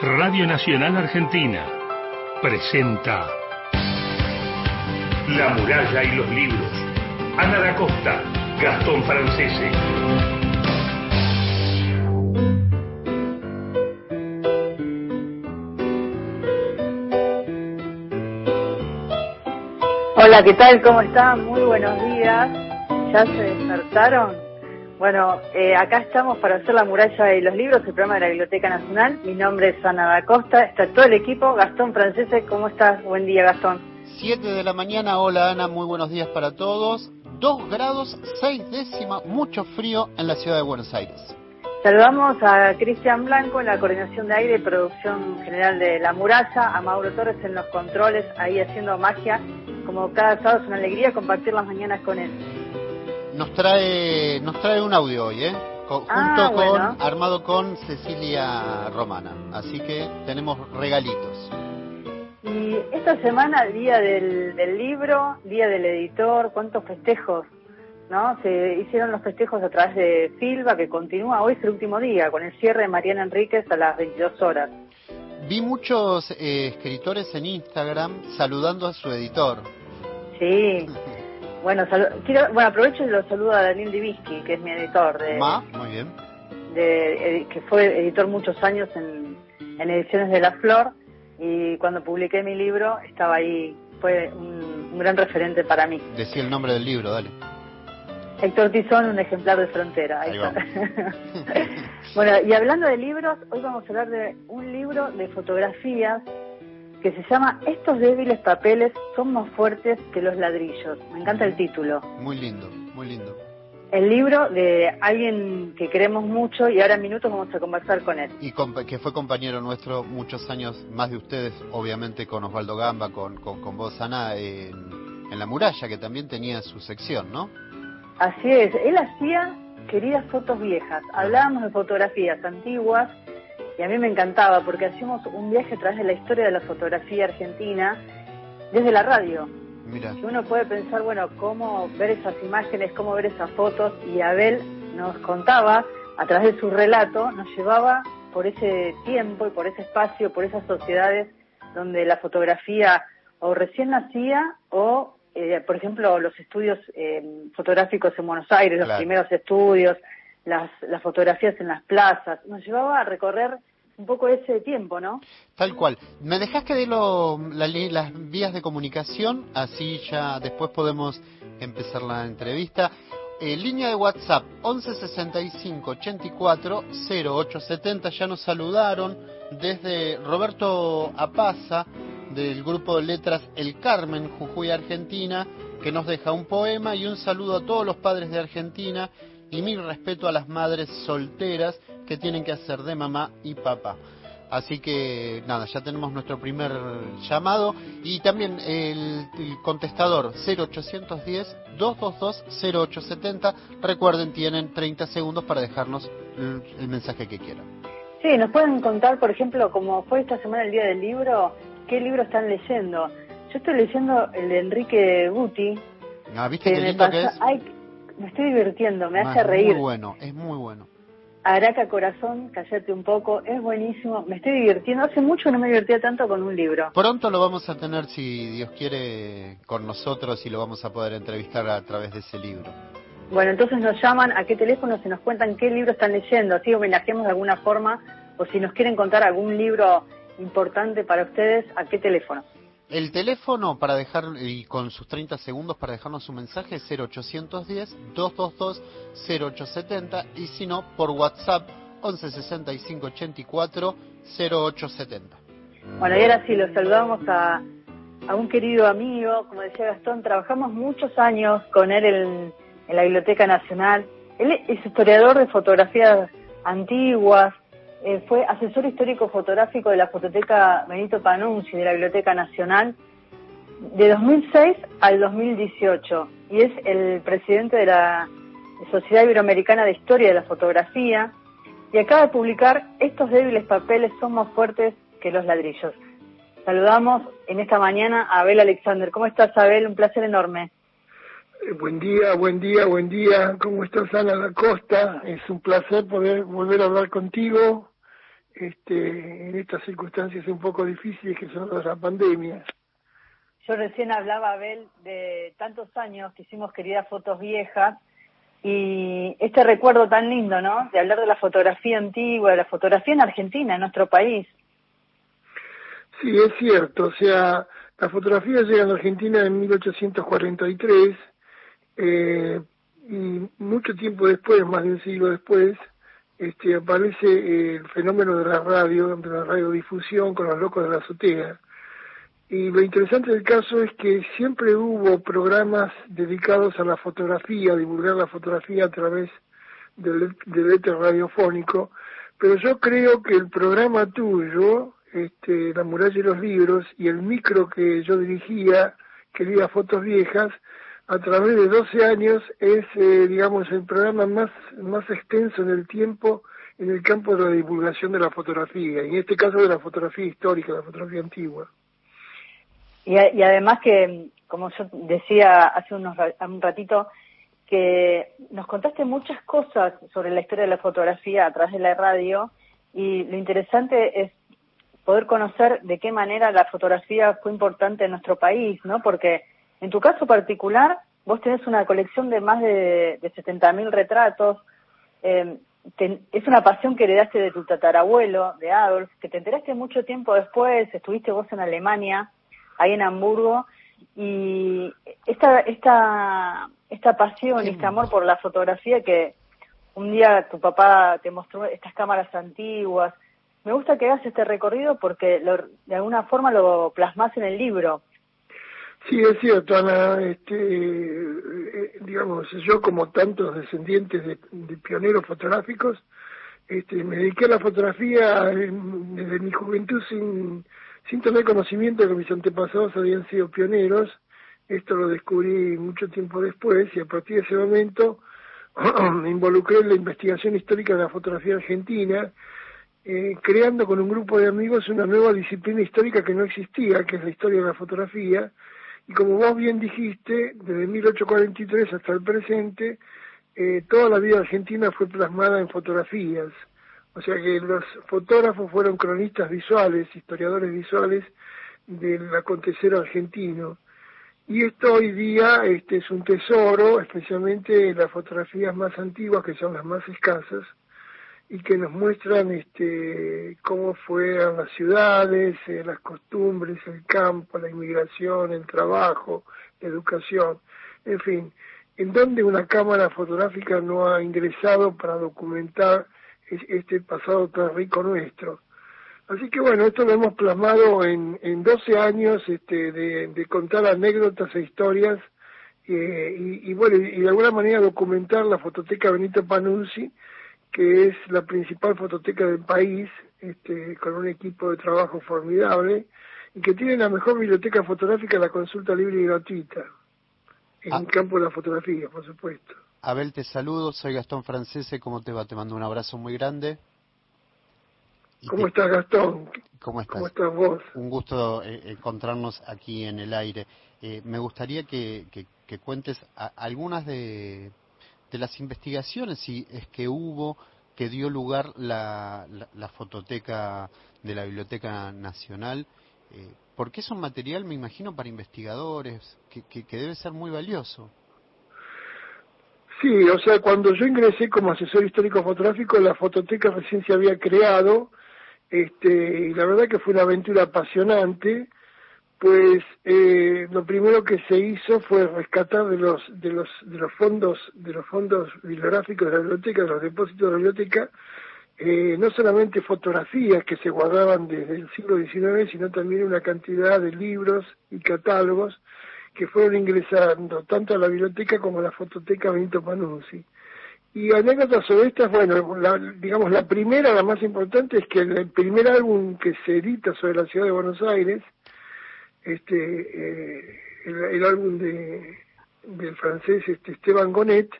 Radio Nacional Argentina presenta La muralla y los libros. Ana da Costa, Gastón Francese. Hola, ¿qué tal? ¿Cómo están? Muy buenos días. ¿Ya se despertaron? Bueno, eh, acá estamos para hacer la muralla y los libros, el programa de la Biblioteca Nacional. Mi nombre es Ana da Costa, está todo el equipo. Gastón Francese, ¿cómo estás? Buen día, Gastón. Siete de la mañana, hola Ana, muy buenos días para todos. Dos grados, seis décimas, mucho frío en la ciudad de Buenos Aires. Saludamos a Cristian Blanco en la coordinación de aire y producción general de La Muralla, a Mauro Torres en los controles, ahí haciendo magia. Como cada sábado es una alegría compartir las mañanas con él nos trae nos trae un audio hoy, ¿eh? Ah, junto con armado con Cecilia Romana. Así que tenemos regalitos. Y esta semana, día del, del libro, día del editor, cuántos festejos, ¿no? Se hicieron los festejos a través de Silva, que continúa hoy es el último día, con el cierre de Mariana Enríquez a las 22 horas. Vi muchos eh, escritores en Instagram saludando a su editor. Sí. Bueno, quiero, bueno, aprovecho y lo saludo a Daniel Divisky, que es mi editor. De, muy bien. De, que fue editor muchos años en, en Ediciones de la Flor y cuando publiqué mi libro estaba ahí, fue un, gran referente para mí. Decía el nombre del libro, dale. Héctor Tizón, un ejemplar de frontera. Ahí bueno, y hablando de libros, hoy vamos a hablar de un libro de fotografías que se llama Estos débiles papeles son más fuertes que los ladrillos. Me encanta el título. Muy lindo, muy lindo. El libro de alguien que queremos mucho y ahora en minutos vamos a conversar con él. Y que fue compañero nuestro muchos años, más de ustedes, obviamente con Osvaldo Gamba, con, con, vos, Ana, en, en La Muralla, que también tenía su sección, ¿no? Así es, él hacía queridas fotos viejas. Hablábamos de fotografías antiguas y a mí me encantaba porque hacíamos un viaje a través de la historia de la fotografía argentina desde la radio. Mira. Uno puede pensar, bueno, cómo ver esas imágenes, cómo ver esas fotos, y Abel nos contaba, a través de su relato, nos llevaba por ese tiempo y por ese espacio, por esas sociedades donde la fotografía o recién nacía o, eh, por ejemplo, los estudios eh, fotográficos en Buenos Aires, los primeros estudios, las, las fotografías en las plazas, nos llevaba a recorrer un poco ese tiempo, ¿no? Tal cual. ¿Me dejás que dé las vías de comunicación? Así ya después podemos empezar la entrevista. Eh, línea de WhatsApp 1165 84 0870. Ya nos saludaron desde Roberto Apaza del grupo de letras El Carmen, Jujuy, Argentina, que nos deja un poema y un saludo a todos los padres de Argentina y mi respeto a las madres solteras que tienen que hacer de mamá y papá. Así que nada, ya tenemos nuestro primer llamado y también el, contestador 0810-222-0870. Recuerden, tienen 30 segundos para dejarnos el, mensaje que quieran. Sí, nos pueden contar, por ejemplo, como fue esta semana el Día del Libro, qué libro están leyendo. Yo estoy leyendo el de Enrique Guti. Ah, ¿viste qué lindo que es? Me estoy divirtiendo, me hace reír. Es muy bueno, es muy bueno. Araca Corazón, callate un poco, es buenísimo, me estoy divirtiendo. Hace mucho no me divertía tanto con un libro. Pronto lo vamos a tener, si Dios quiere, con nosotros y lo vamos a poder entrevistar a través de ese libro. Bueno, entonces nos llaman, a qué teléfono se nos cuentan qué libro están leyendo, así homenajemos de alguna forma, o si nos quieren contar algún libro importante para ustedes, ¿a qué teléfono? El teléfono para dejar, y con sus 30 segundos para dejarnos su mensaje es 0810-222-0870 y si no, por WhatsApp 116584-0870. Bueno, y ahora sí, los saludamos a, a un querido amigo, como decía Gastón, trabajamos muchos años con él en, en la Biblioteca Nacional. Él es historiador de fotografías antiguas, eh, fue asesor histórico fotográfico de la Fototeca Benito Panunzi de la Biblioteca Nacional de 2006 al 2018 y es el presidente de la Sociedad Iberoamericana de Historia de la Fotografía y acaba de publicar Estos débiles papeles son más fuertes que los ladrillos. Saludamos en esta mañana a Abel Alexander. ¿Cómo estás, Abel? Un placer enorme. Eh, buen día, buen día, buen día. ¿Cómo estás, Ana La Costa? Es un placer poder volver a hablar contigo este, en estas circunstancias un poco difíciles que son la pandemia. Yo recién hablaba, Abel, de tantos años que hicimos queridas fotos viejas y este recuerdo tan lindo, ¿no? De hablar de la fotografía antigua, de la fotografía en Argentina, en nuestro país. Sí, es cierto. O sea, la fotografía llega a la Argentina en 1843 eh, y mucho tiempo después, más de un siglo después, este, aparece el fenómeno de la radio, de la radiodifusión con los locos de la azotea. Y lo interesante del caso es que siempre hubo programas dedicados a la fotografía, a divulgar la fotografía a través del, del radiofónico, pero yo creo que el programa tuyo, este, La muralla y los libros, y el micro que yo dirigía, quería fotos viejas, a través de 12 años es, eh, digamos, el programa más, más extenso en el tiempo en el campo de la divulgación de la fotografía, y en este caso de la fotografía histórica, la fotografía antigua. Y, y además que, como yo decía hace unos, un ratito, que nos contaste muchas cosas sobre la historia de la fotografía a través de la radio, y lo interesante es poder conocer de qué manera la fotografía fue importante en nuestro país, ¿no? Porque en tu caso particular, vos tenés una colección de más de, de 70.000 retratos. Eh, es una pasión que heredaste de tu tatarabuelo, de Adolf, que te enteraste mucho tiempo después, estuviste vos en Alemania, ahí en Hamburgo, y esta, esta, esta pasión y este amor por la fotografía que un día tu papá te mostró estas cámaras antiguas, me gusta que hagas este recorrido porque de alguna forma lo plasmas en el libro. Sí, es cierto, Ana. Este, eh, digamos, yo como tantos descendientes de, pioneros fotográficos, este, me dediqué a la fotografía desde mi juventud sin, sin tener conocimiento de que mis antepasados habían sido pioneros. Esto lo descubrí mucho tiempo después y a partir de ese momento me involucré en la investigación histórica de la fotografía argentina, eh, creando con un grupo de amigos una nueva disciplina histórica que no existía, que es la historia de la fotografía, y como vos bien dijiste, desde 1843 hasta el presente, eh, toda la vida argentina fue plasmada en fotografías. O sea que los fotógrafos fueron cronistas visuales, historiadores visuales del acontecer argentino. Y esto hoy día este, es un tesoro, especialmente las fotografías más antiguas, que son las más escasas, y que nos muestran este, cómo fueron las ciudades, eh, las costumbres, el campo, la inmigración, el trabajo, la educación, en fin, en donde una cámara fotográfica no ha ingresado para documentar este pasado tan rico nuestro. Así que bueno, esto lo hemos plasmado en, en 12 años este, de, contar anécdotas e historias eh, y, y, bueno, y de alguna manera documentar la fototeca Benito Panunzi, que es la principal fototeca del país, este, con un equipo de trabajo formidable, y que tiene la mejor biblioteca fotográfica la consulta libre y gratuita, en el ah. campo de la fotografía, por supuesto. Abel, te saludo, soy Gastón Francese, ¿cómo te va? Te mando un abrazo muy grande. ¿Cómo estás, Gastón? ¿Cómo estás? ¿Cómo estás vos? Un gusto eh, encontrarnos aquí en el aire. Eh, me gustaría que, que, cuentes algunas de, de las investigaciones, si es que hubo, que dio lugar la, la, fototeca de la Biblioteca Nacional, eh, porque es un material, me imagino, para investigadores, que, que, debe ser muy valioso. Sí, o sea, cuando yo ingresé como asesor histórico fotográfico, la fototeca recién se había creado, este, y la verdad que fue una aventura apasionante, pues eh, lo primero que se hizo fue rescatar de los de los de los fondos de los fondos bibliográficos de la biblioteca de los depósitos de la biblioteca eh, no solamente fotografías que se guardaban desde el siglo XIX sino también una cantidad de libros y catálogos que fueron ingresando tanto a la biblioteca como a la fototeca Benito Panuzzi y anécdotas sobre estas, bueno, la, digamos la primera, la más importante, es que el primer álbum que se edita sobre la ciudad de Buenos Aires este eh, el, álbum de del francés este Esteban Gonet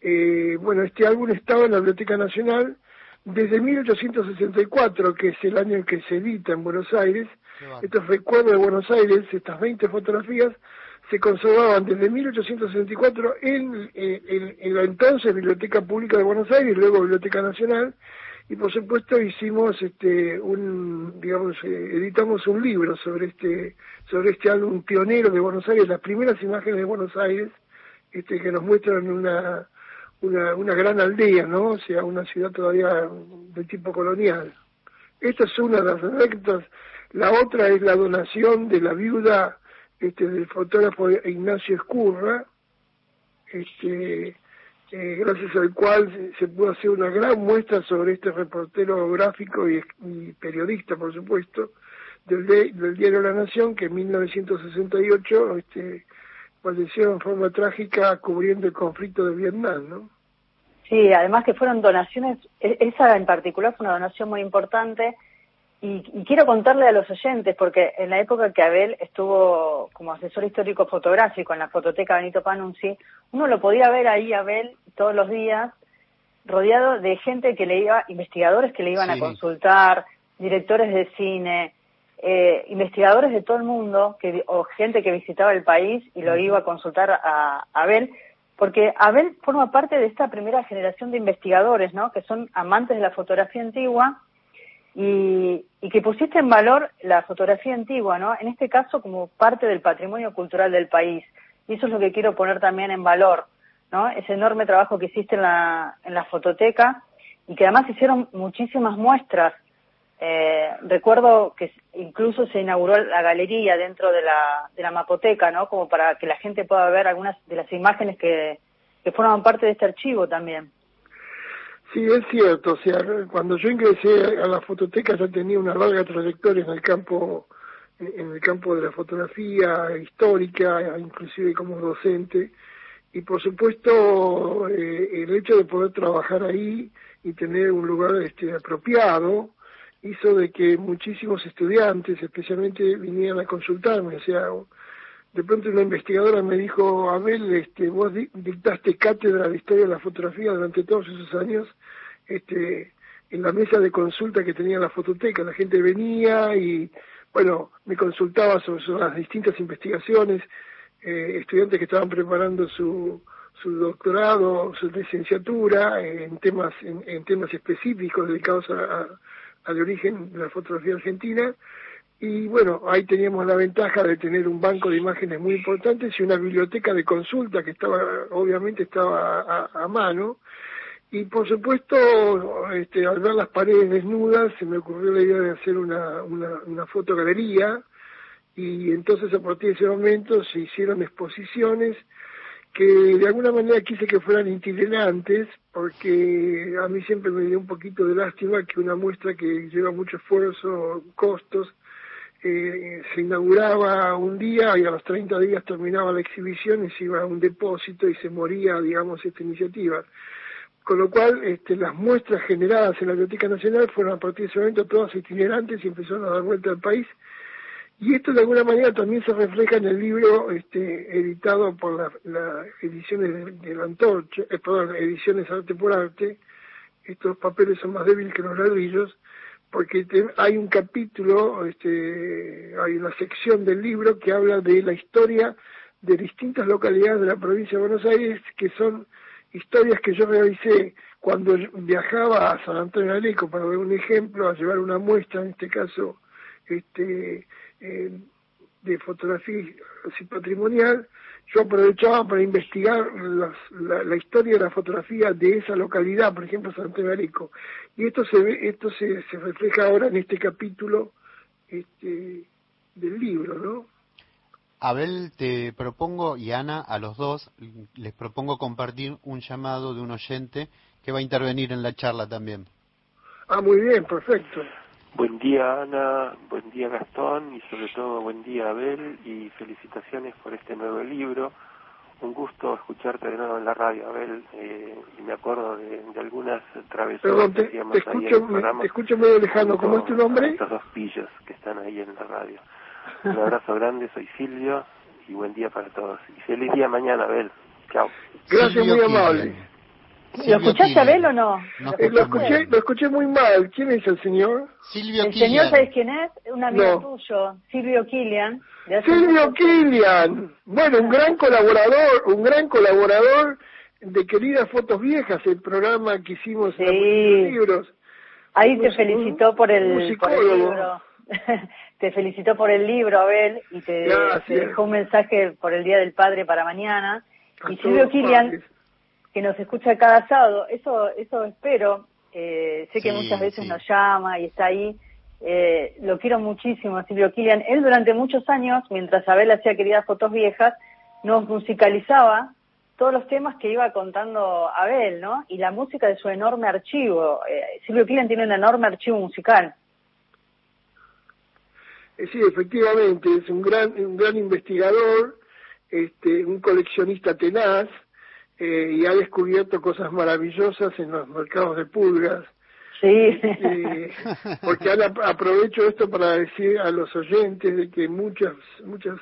eh, bueno este álbum estaba en la Biblioteca Nacional desde 1864 que es el año en que se edita en Buenos Aires. Estos recuerdos de Buenos Aires estas 20 fotografías se conservaban desde 1864 en, en, en la entonces Biblioteca Pública de Buenos Aires, luego Biblioteca Nacional, y por supuesto hicimos este un digamos eh, editamos un libro sobre este sobre este álbum pionero de Buenos Aires las primeras imágenes de Buenos Aires este que nos muestran una una, una gran aldea no o sea una ciudad todavía de tipo colonial. Esta es una de las anécdotas. La otra es la donación de la viuda este del fotógrafo Ignacio Escurra este eh, gracias al cual se pudo hacer una gran muestra sobre este reportero gráfico y, periodista, por supuesto, del, del, diario La Nación, que en 1968 este, falleció en forma trágica cubriendo el conflicto de Vietnam, ¿no? Sí, además que fueron donaciones, e, esa en particular fue una donación muy importante y, quiero contarle a los oyentes, porque en la época que Abel estuvo como asesor histórico fotográfico en la fototeca Benito Panunzi, uno lo podía ver ahí, Abel, todos los días, rodeado de gente que le iba, investigadores que le iban a consultar, directores de cine, eh, investigadores de todo el mundo, que, o gente que visitaba el país y lo iba a consultar a, a Abel, porque Abel forma parte de esta primera generación de investigadores, ¿no? Que son amantes de la fotografía antigua y, que pusiste en valor la fotografía antigua, ¿no? En este caso como parte del patrimonio cultural del país. Y eso es lo que quiero poner también en valor, ¿no? Ese enorme trabajo que hiciste en la, en la fototeca y que además hicieron muchísimas muestras. Eh, recuerdo que incluso se inauguró la galería dentro de la, de la mapoteca, ¿no? Como para que la gente pueda ver algunas de las imágenes que, que forman parte de este archivo también. Sí, es cierto. O sea, cuando yo ingresé a la fototeca ya tenía una larga trayectoria en el campo en el campo de la fotografía histórica, inclusive como docente, y por supuesto eh, el hecho de poder trabajar ahí y tener un lugar este, apropiado hizo de que muchísimos estudiantes, especialmente, vinieran a consultarme, o sea, de pronto una investigadora me dijo, Abel, este, vos dictaste cátedra de historia de la fotografía durante todos esos años, este, en la mesa de consulta que tenía la fototeca, la gente venía y, bueno, me consultaba sobre, las distintas investigaciones, eh, estudiantes que estaban preparando su, su doctorado, su licenciatura en temas, en, temas específicos dedicados al origen de la fotografía argentina, y bueno, ahí teníamos la ventaja de tener un banco de imágenes muy importantes y una biblioteca de consulta que estaba, obviamente estaba a, mano. Y por supuesto, este, al ver las paredes desnudas, se me ocurrió la idea de hacer una, una, una fotogalería. Y entonces a partir de ese momento se hicieron exposiciones que de alguna manera quise que fueran itinerantes, porque a mí siempre me dio un poquito de lástima que una muestra que lleva mucho esfuerzo, costos, eh, se inauguraba un día y a los 30 días terminaba la exhibición y se iba a un depósito y se moría, digamos, esta iniciativa. Con lo cual, este, las muestras generadas en la Biblioteca Nacional fueron a partir de ese momento todas itinerantes y empezaron a dar vuelta al país. Y esto de alguna manera también se refleja en el libro este, editado por las la ediciones de, la Antorcha, eh, perdón, ediciones Arte por Arte. Estos papeles son más débiles que los ladrillos porque hay un capítulo, este, hay una sección del libro que habla de la historia de distintas localidades de la provincia de Buenos Aires, que son historias que yo realicé cuando viajaba a San Antonio de Aleco, para ver un ejemplo, a llevar una muestra, en este caso, este, eh, de fotografía patrimonial, yo aprovechaba para investigar la, historia de la fotografía de esa localidad, por ejemplo, Santo Arico. Y esto se ve, esto se, se refleja ahora en este capítulo este, del libro, ¿no? Abel, te propongo, y Ana, a los dos, les propongo compartir un llamado de un oyente que va a intervenir en la charla también. Ah, muy bien, perfecto. Buen día Ana, buen día Gastón y sobre todo buen día Abel y felicitaciones por este nuevo libro. Un gusto escucharte de nuevo en la radio, Abel, eh, y me acuerdo de, algunas travesuras que hacíamos te ahí en el programa. Te escucho medio lejano, ¿cómo es tu nombre? Estos dos pillos que están ahí en la radio. Un abrazo grande, soy Silvio y buen día para todos. Y feliz día mañana, Abel. Chao. Gracias, muy amable. ¿Lo escuchaste a Bel o no? lo, escuché, lo escuché muy mal. ¿Quién es el señor? Silvio El señor, ¿sabes quién es? Un amigo tuyo, Silvio Kilian. Silvio Kilian. Bueno, un gran colaborador, un gran colaborador de Queridas Fotos Viejas, el programa que hicimos en los libros. Ahí te felicitó por el, por el libro. te felicitó por el libro, Abel, y te, dejó un mensaje por el Día del Padre para mañana. y Silvio Kilian, que nos escucha cada sábado, eso, eso espero. Eh, sé que muchas veces nos llama y está ahí. Eh, lo quiero muchísimo, Silvio Kilian. Él durante muchos años, mientras Abel hacía queridas fotos viejas, nos musicalizaba todos los temas que iba contando Abel, ¿no? Y la música de su enorme archivo. Eh, Silvio Kilian tiene un enorme archivo musical. Eh, sí, efectivamente, es un gran, un gran investigador, este, un coleccionista tenaz, eh, y ha descubierto cosas maravillosas en los mercados de pulgas. Sí. Este, porque aprovecho esto para decir a los oyentes de que muchas, muchas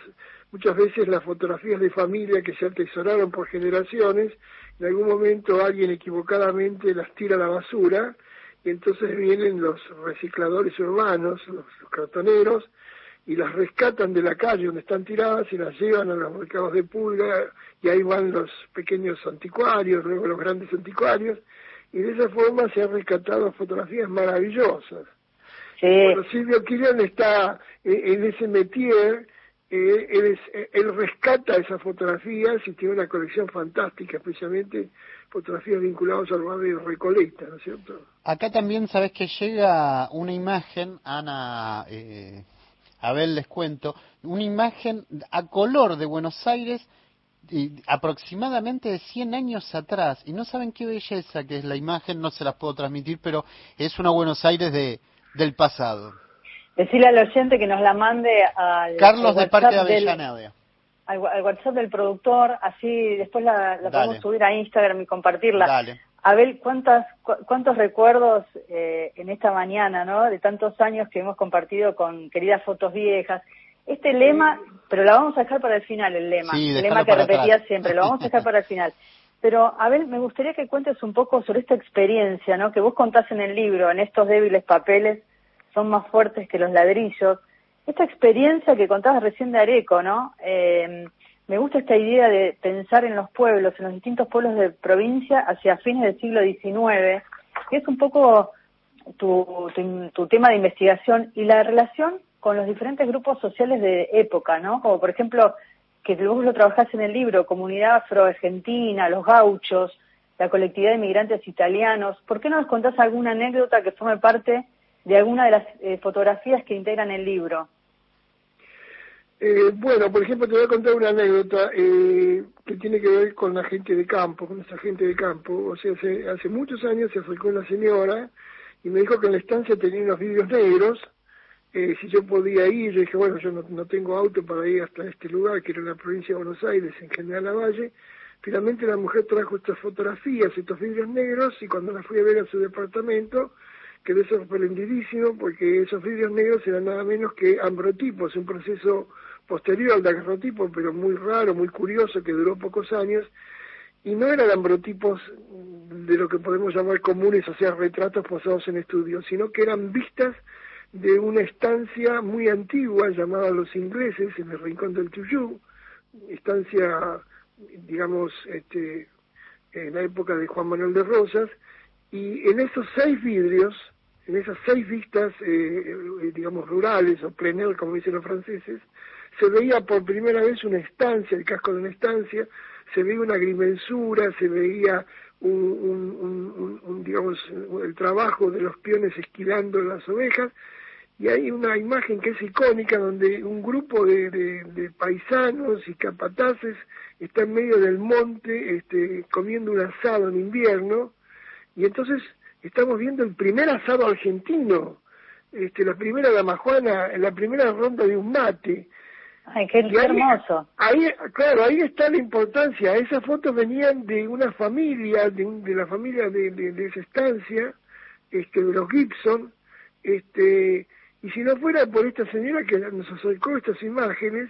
Muchas veces las fotografías de familia que se atesoraron por generaciones, en algún momento alguien equivocadamente las tira a la basura y entonces vienen los recicladores urbanos, los, cartoneros, y las rescatan de la calle donde están tiradas y las llevan a los mercados de pulga y ahí van los pequeños anticuarios, luego los grandes anticuarios, y de esa forma se han rescatado fotografías maravillosas. Sí. Bueno, Silvio Quirian está en ese métier eh, él, él, rescata esas fotografías y tiene una colección fantástica, especialmente fotografías vinculadas al barrio de Recoleta, ¿no es cierto? Acá también sabes que llega una imagen, Ana, eh, Abel les cuento, una imagen a color de Buenos Aires aproximadamente de 100 años atrás, y no saben qué belleza que es la imagen, no se las puedo transmitir, pero es una Buenos Aires de, del pasado. Decirle al oyente que nos la mande al, Carlos de Parque de Avellaneda. Del, al, WhatsApp del productor, así después la, podemos subir a Instagram y compartirla. Dale. Abel, ¿cuántas, ¿cuántos recuerdos eh, en esta mañana, ¿no? De tantos años que hemos compartido con queridas fotos viejas. Este lema, pero la vamos a dejar para el final, el lema. el lema que repetía siempre, lo vamos a dejar para el final. Pero, Abel, me gustaría que cuentes un poco sobre esta experiencia, ¿no? Que vos contás en el libro, en estos débiles papeles, son más fuertes que los ladrillos. Esta experiencia que contabas recién de Areco, ¿no? Eh, me gusta esta idea de pensar en los pueblos, en los distintos pueblos de provincia hacia fines del siglo XIX, que es un poco tu, tema de investigación y la relación con los diferentes grupos sociales de época, ¿no? Como por ejemplo, que vos lo trabajás en el libro, Comunidad Afro-Argentina, los gauchos, la colectividad de migrantes italianos. ¿Por qué no nos contás alguna anécdota que forme parte de alguna de las eh, fotografías que integran el libro. Eh, bueno, por ejemplo, te voy a contar una anécdota eh, que tiene que ver con la gente de campo, con esa gente de campo. O sea, hace, hace muchos años se acercó una señora y me dijo que en la estancia tenía unos vidrios negros. si yo podía ir, yo dije, bueno, yo no, no, tengo auto para ir hasta este lugar, que era la provincia de Buenos Aires, en General Lavalle. Finalmente la mujer trajo estas fotografías, estos vidrios negros, y cuando la fui a ver a su departamento, quedé sorprendidísimo porque esos vidrios negros eran nada menos que ambrotipos, un proceso posterior al daguerrotipo, pero muy raro, muy curioso, que duró pocos años, y no eran ambrotipos de lo que podemos llamar comunes, o sea, retratos posados en estudios, sino que eran vistas de una estancia muy antigua llamada Los Ingleses, en el Rincón del Tuyú, estancia, digamos, este, en la época de Juan Manuel de Rosas, y en esos seis vidrios en esas seis vistas, eh, eh, digamos, rurales o plenel, como dicen los franceses, se veía por primera vez una estancia, el casco de una estancia, se veía una agrimensura, se veía un, digamos, el trabajo de los peones esquilando las ovejas, y hay una imagen que es icónica donde un grupo de, de, paisanos y capataces está en medio del monte este, comiendo un asado en invierno, y entonces estamos viendo el primer asado argentino, este, la primera damajuana, la primera ronda de un mate. Ay, qué, hermoso. Ahí, claro, ahí está la importancia. Esas fotos venían de una familia, de, de la familia de, de, esa estancia, este, de los Gibson, este, y si no fuera por esta señora que nos acercó estas imágenes,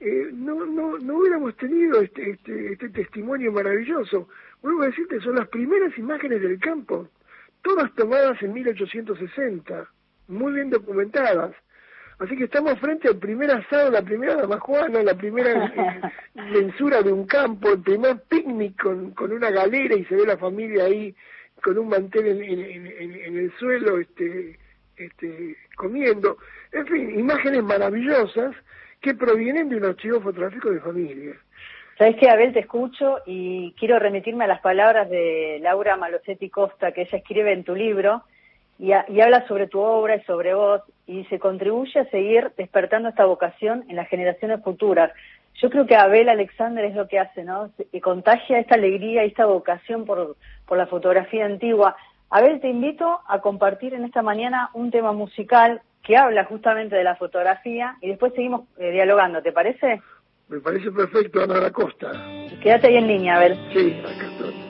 eh, no, no, no hubiéramos tenido este, este, este testimonio maravilloso. Vuelvo a decirte, son las primeras imágenes del campo todas tomadas en 1860, muy bien documentadas. Así que estamos frente al primer asado, la primera damajuana, la primera mensura de un campo, el primer picnic con, con una galera y se ve la familia ahí con un mantel en, el suelo este, este, comiendo. En fin, imágenes maravillosas que provienen de un archivo fotográfico de familia. Sabes que Abel te escucho y quiero remitirme a las palabras de Laura Malosetti Costa que ella escribe en tu libro y, y, habla sobre tu obra y sobre vos y se contribuye a seguir despertando esta vocación en las generaciones futuras. Yo creo que Abel Alexander es lo que hace, ¿no? Y contagia esta alegría y esta vocación por, por la fotografía antigua. Abel, te invito a compartir en esta mañana un tema musical que habla justamente de la fotografía y después seguimos eh, dialogando, ¿te parece? Me parece perfecto, Ana la Costa. Quédate ahí en línea, a ver. Sí, acá estoy.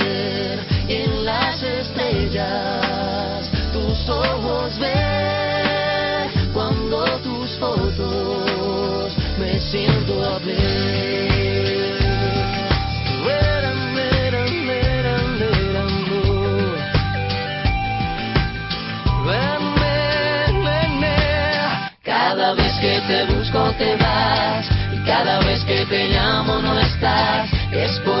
tus ojos ven fotos me siento a ver. Cada vez que te busco te vas y cada vez que te llamo no estás. Es por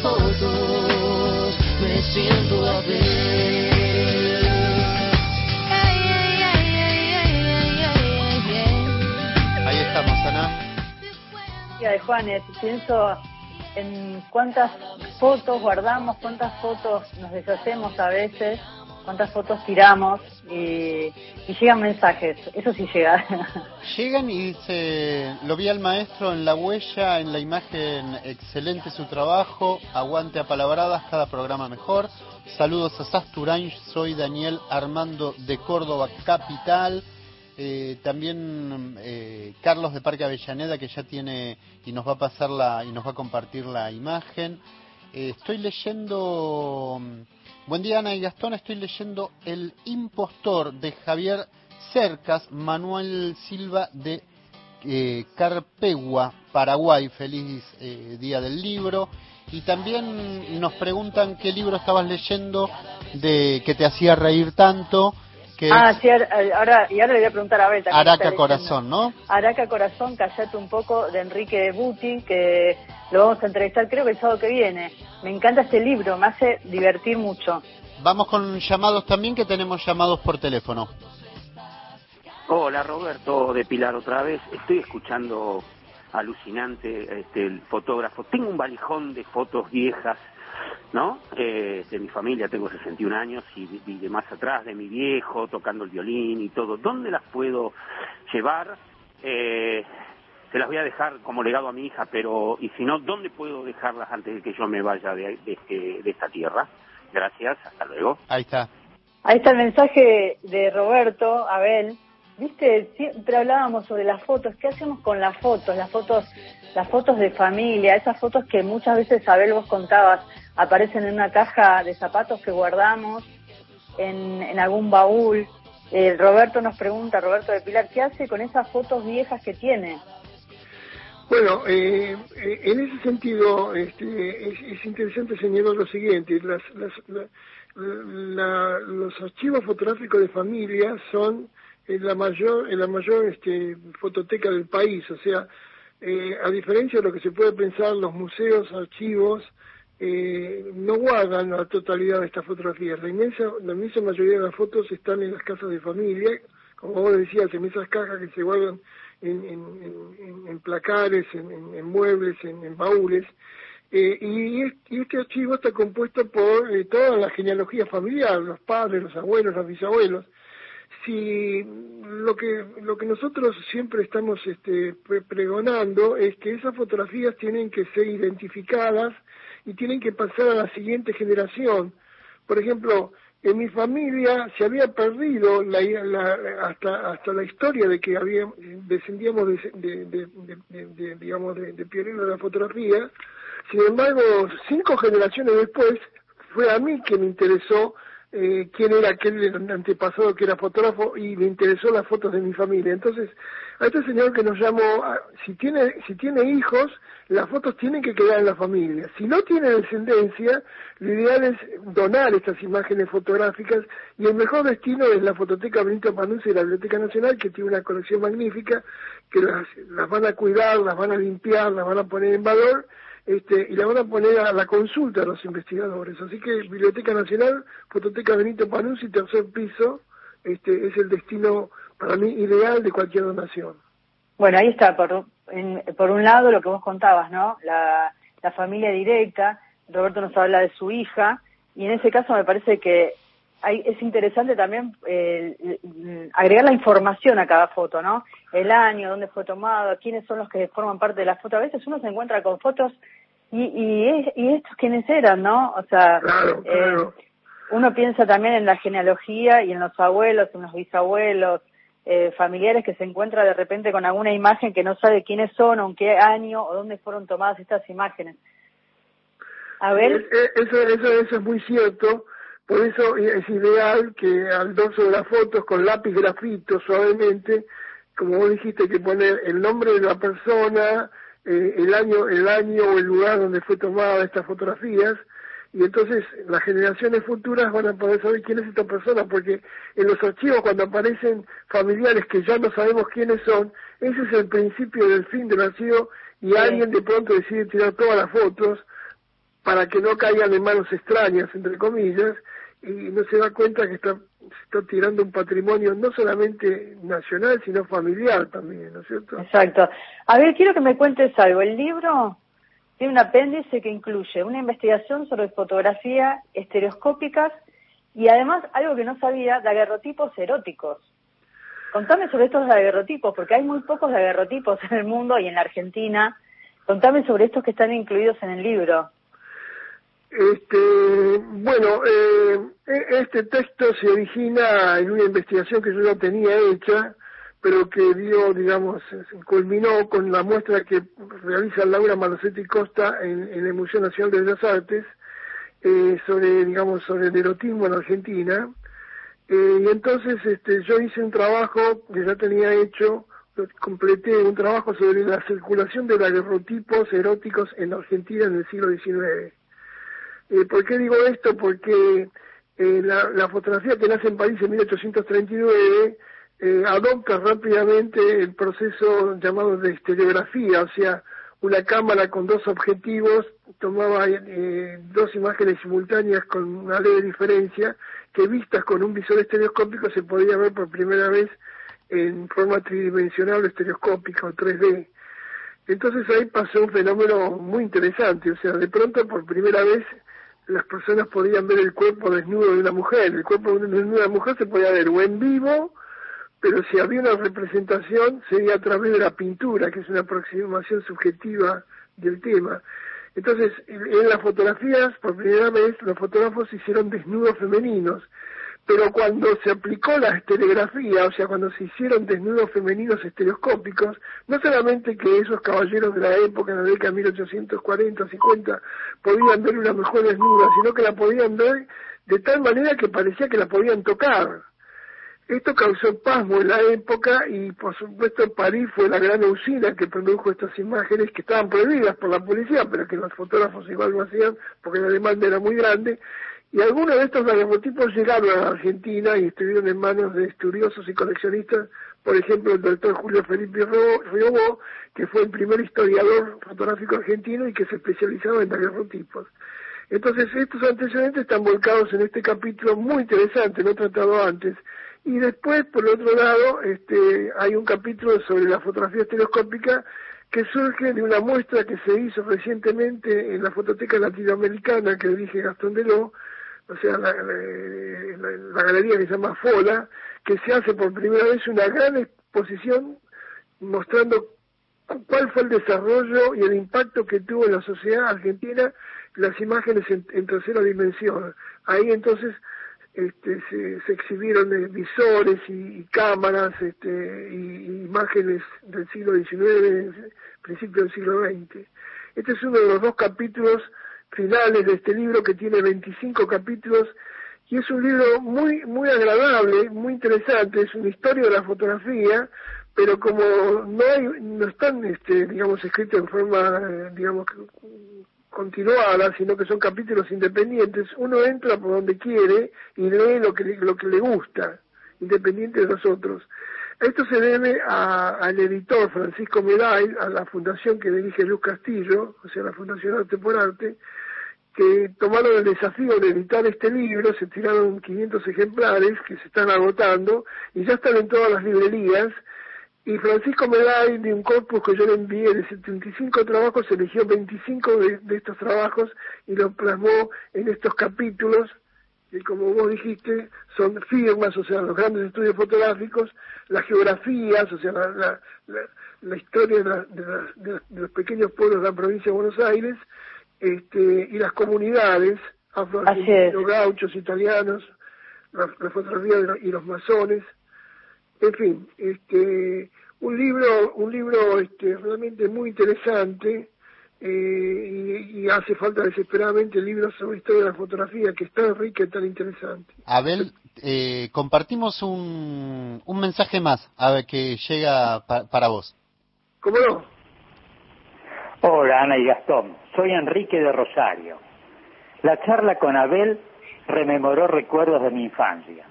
tus fotos me siento a ver. De Juanes, pienso en cuántas fotos guardamos, cuántas fotos nos deshacemos a veces, cuántas fotos tiramos y, llegan mensajes, eso sí llega. Llegan y dice, lo vi al maestro en la huella, en la imagen, excelente su trabajo, aguante a palabradas, cada programa mejor. Saludos a Sasturain, soy Daniel Armando de Córdoba Capital. Eh, también eh, Carlos de Parque Avellaneda que ya tiene y nos va a pasar la y nos va a compartir la imagen. Eh, estoy leyendo, buen día Ana y Gastón, estoy leyendo El impostor de Javier Cercas, Manuel Silva de Carpegua, Paraguay. Feliz día del libro. Y también nos preguntan qué libro estabas leyendo de que te hacía reír tanto ah, sí, ahora, y ahora le voy a preguntar a Abel Araca Corazón, ¿no? Araca Corazón, Callate un poco, de Enrique Buti, que lo vamos a entrevistar creo que el sábado que viene. Me encanta este libro, me hace divertir mucho. Vamos con llamados también, que tenemos llamados por teléfono. Hola Roberto de Pilar otra vez. Estoy escuchando alucinante este, el fotógrafo. Tengo un valijón de fotos viejas ¿no? Eh, de mi familia, tengo 61 años y, de más atrás, de mi viejo tocando el violín y todo. ¿Dónde las puedo llevar? Eh, se las voy a dejar como legado a mi hija, pero y si no, ¿dónde puedo dejarlas antes de que yo me vaya de, de, de esta tierra? Gracias, hasta luego. Ahí está. Ahí está el mensaje de Roberto, Abel. Viste, siempre hablábamos sobre las fotos. ¿Qué hacemos con las fotos? Las fotos, las fotos de familia, esas fotos que muchas veces Abel vos contabas aparecen en una caja de zapatos que guardamos, en, algún baúl. Eh, Roberto nos pregunta, Roberto de Pilar, ¿qué hace con esas fotos viejas que tiene? Bueno, eh, eh, en ese sentido este, es, interesante señalar lo siguiente, las, los archivos fotográficos de familia son en la mayor, en la mayor este, fototeca del país, o sea, a diferencia de lo que se puede pensar, los museos, archivos, eh, no guardan la totalidad de estas fotografías. La inmensa, la inmensa mayoría de las fotos están en las casas de familia, como vos decías, en esas cajas que se guardan en, placares, en, muebles, en, baúles. Eh, y, este archivo está compuesto por eh, toda la genealogía familiar, los padres, los abuelos, los bisabuelos. Si lo que lo que nosotros siempre estamos este, pregonando es que esas fotografías tienen que ser identificadas y tienen que pasar a la siguiente generación. Por ejemplo, en mi familia se había perdido la, hasta hasta la historia de que había, descendíamos de, de, digamos de, de pionero de la fotografía. Sin embargo, cinco generaciones después fue a mí que me interesó eh, quién era aquel antepasado que era fotógrafo y me interesó las fotos de mi familia. Entonces, a este señor que nos llamó, si tiene, si tiene hijos, las fotos tienen que quedar en la familia. Si no tiene descendencia, lo ideal es donar estas imágenes fotográficas y el mejor destino es la Fototeca Benito Panunzi de la Biblioteca Nacional, que tiene una colección magnífica, que las, las van a cuidar, las van a limpiar, las van a poner en valor este, y la van a poner a la consulta a los investigadores. Así que Biblioteca Nacional, Fototeca Benito Panunzi, tercer piso, este, es el destino para mí ideal de cualquier donación. Bueno, ahí está, por, por un lado lo que vos contabas, ¿no? La, la familia directa, Roberto nos habla de su hija, y en ese caso me parece que hay, es interesante también eh, agregar la información a cada foto, ¿no? El año, dónde fue tomado, quiénes son los que forman parte de la foto. A veces uno se encuentra con fotos y, y, y estos quiénes eran, ¿no? O sea, eh, uno piensa también en la genealogía y en los abuelos, en los bisabuelos, eh, familiares que se encuentra de repente con alguna imagen que no sabe quiénes son o en qué año o dónde fueron tomadas estas imágenes. A ver. Eso, eso, eso es muy cierto. Por eso es ideal que al dorso de las fotos con lápiz grafito suavemente, como vos dijiste, que poner el nombre de la persona, eh, el año, el año o el lugar donde fue tomada estas fotografías, y entonces las generaciones futuras van a poder saber quién es esta persona, porque en los archivos cuando aparecen familiares que ya no sabemos quiénes son, ese es el principio del fin del archivo y alguien de pronto decide tirar todas las fotos para que no caigan en manos extrañas, entre comillas, y no se da cuenta que está, se está tirando un patrimonio no solamente nacional, sino familiar también, ¿no es cierto? Exacto. A ver, quiero que me cuentes algo. El libro tiene un apéndice que incluye una investigación sobre fotografía estereoscópicas y además algo que no sabía, daguerrotipos eróticos. Contame sobre estos daguerrotipos, porque hay muy pocos daguerrotipos en el mundo y en la Argentina. Contame sobre estos que están incluidos en el libro. Este, bueno, eh, e-, este texto se origina en una investigación que yo ya tenía hecha, pero que dio, digamos, culminó con la muestra que realiza Laura Malosetti Costa en, el Museo Nacional de Bellas Artes eh, sobre, digamos, sobre el erotismo en Argentina. Eh, y entonces este, yo hice un trabajo que ya tenía hecho, completé un trabajo sobre la circulación de daguerrotipos eróticos en Argentina en el siglo XIX. Eh, ¿Por qué digo esto? Porque eh, la, fotografía que nace en París en 1839 eh, adopta rápidamente el proceso llamado de estereografía, o sea, una cámara con dos objetivos tomaba eh, dos imágenes simultáneas con una leve diferencia que vistas con un visor estereoscópico se podía ver por primera vez en forma tridimensional o estereoscópica o 3D. Entonces ahí pasó un fenómeno muy interesante, o sea, de pronto por primera vez las personas podían ver el cuerpo desnudo de una mujer. El cuerpo desnudo de una mujer se podía ver o en vivo, pero si había una representación sería a través de la pintura, que es una aproximación subjetiva del tema. Entonces, en las fotografías, por primera vez, los fotógrafos hicieron desnudos femeninos pero cuando se aplicó la estereografía, o sea, cuando se hicieron desnudos femeninos estereoscópicos, no solamente que esos caballeros de la época, en la década de 1840, 50, podían ver una mejor desnuda, sino que la podían ver de tal manera que parecía que la podían tocar. Esto causó pasmo en la época y por supuesto París fue la gran usina que produjo estas imágenes que estaban prohibidas por la policía, pero que los fotógrafos igual lo hacían porque la demanda era muy grande. Y algunos de estos daguerrotipos llegaron a Argentina y estuvieron en manos de estudiosos y coleccionistas, por ejemplo el doctor Julio Felipe Riobó, que fue el primer historiador fotográfico argentino y que se especializaba en daguerrotipos. Entonces estos antecedentes están volcados en este capítulo muy interesante, no tratado antes, y después, por el otro lado, este, hay un capítulo sobre la fotografía estereoscópica que surge de una muestra que se hizo recientemente en la Fototeca Latinoamericana que dirige Gastón Deló, o sea, la, galería que se llama FOLA, que se hace por primera vez una gran exposición mostrando cuál fue el desarrollo y el impacto que tuvo en la sociedad argentina las imágenes en tercera dimensión. Ahí entonces este, se, exhibieron visores y, cámaras este, y, imágenes del siglo XIX, principio del siglo XX. Este es uno de los dos capítulos finales de este libro que tiene 25 capítulos y es un libro muy muy agradable, muy interesante, es una historia de la fotografía, pero como no hay no están este digamos escritos en forma eh, digamos continuada, sino que son capítulos independientes, uno entra por donde quiere y lee lo que, lo que le gusta, independiente de los otros. Esto se debe al editor Francisco Meday, a la fundación que dirige Luz Castillo, o sea, la Fundación Arte por Arte, que tomaron el desafío de editar este libro, se tiraron 500 ejemplares que se están agotando y ya están en todas las librerías y Francisco Meday, de un corpus que yo le envié de 75 trabajos, eligió 25 de, estos trabajos y los plasmó en estos capítulos, que como vos dijiste, son firmas, o sea, los grandes estudios fotográficos, las geografías, o sea, la, la, historia de, los pequeños pueblos de la provincia de Buenos Aires, este, y las comunidades, afroargentinos, gauchos, italianos, la, fotografía y los masones, en fin, este, un libro, un libro este, realmente muy interesante eh, y, hace falta desesperadamente libros sobre historia de la fotografía que es tan rica y tan interesante. Abel, eh, compartimos un, un mensaje más a ver que llega para vos. ¿Cómo no? Hola Ana y Gastón, soy Enrique de Rosario. La charla con Abel rememoró recuerdos de mi infancia.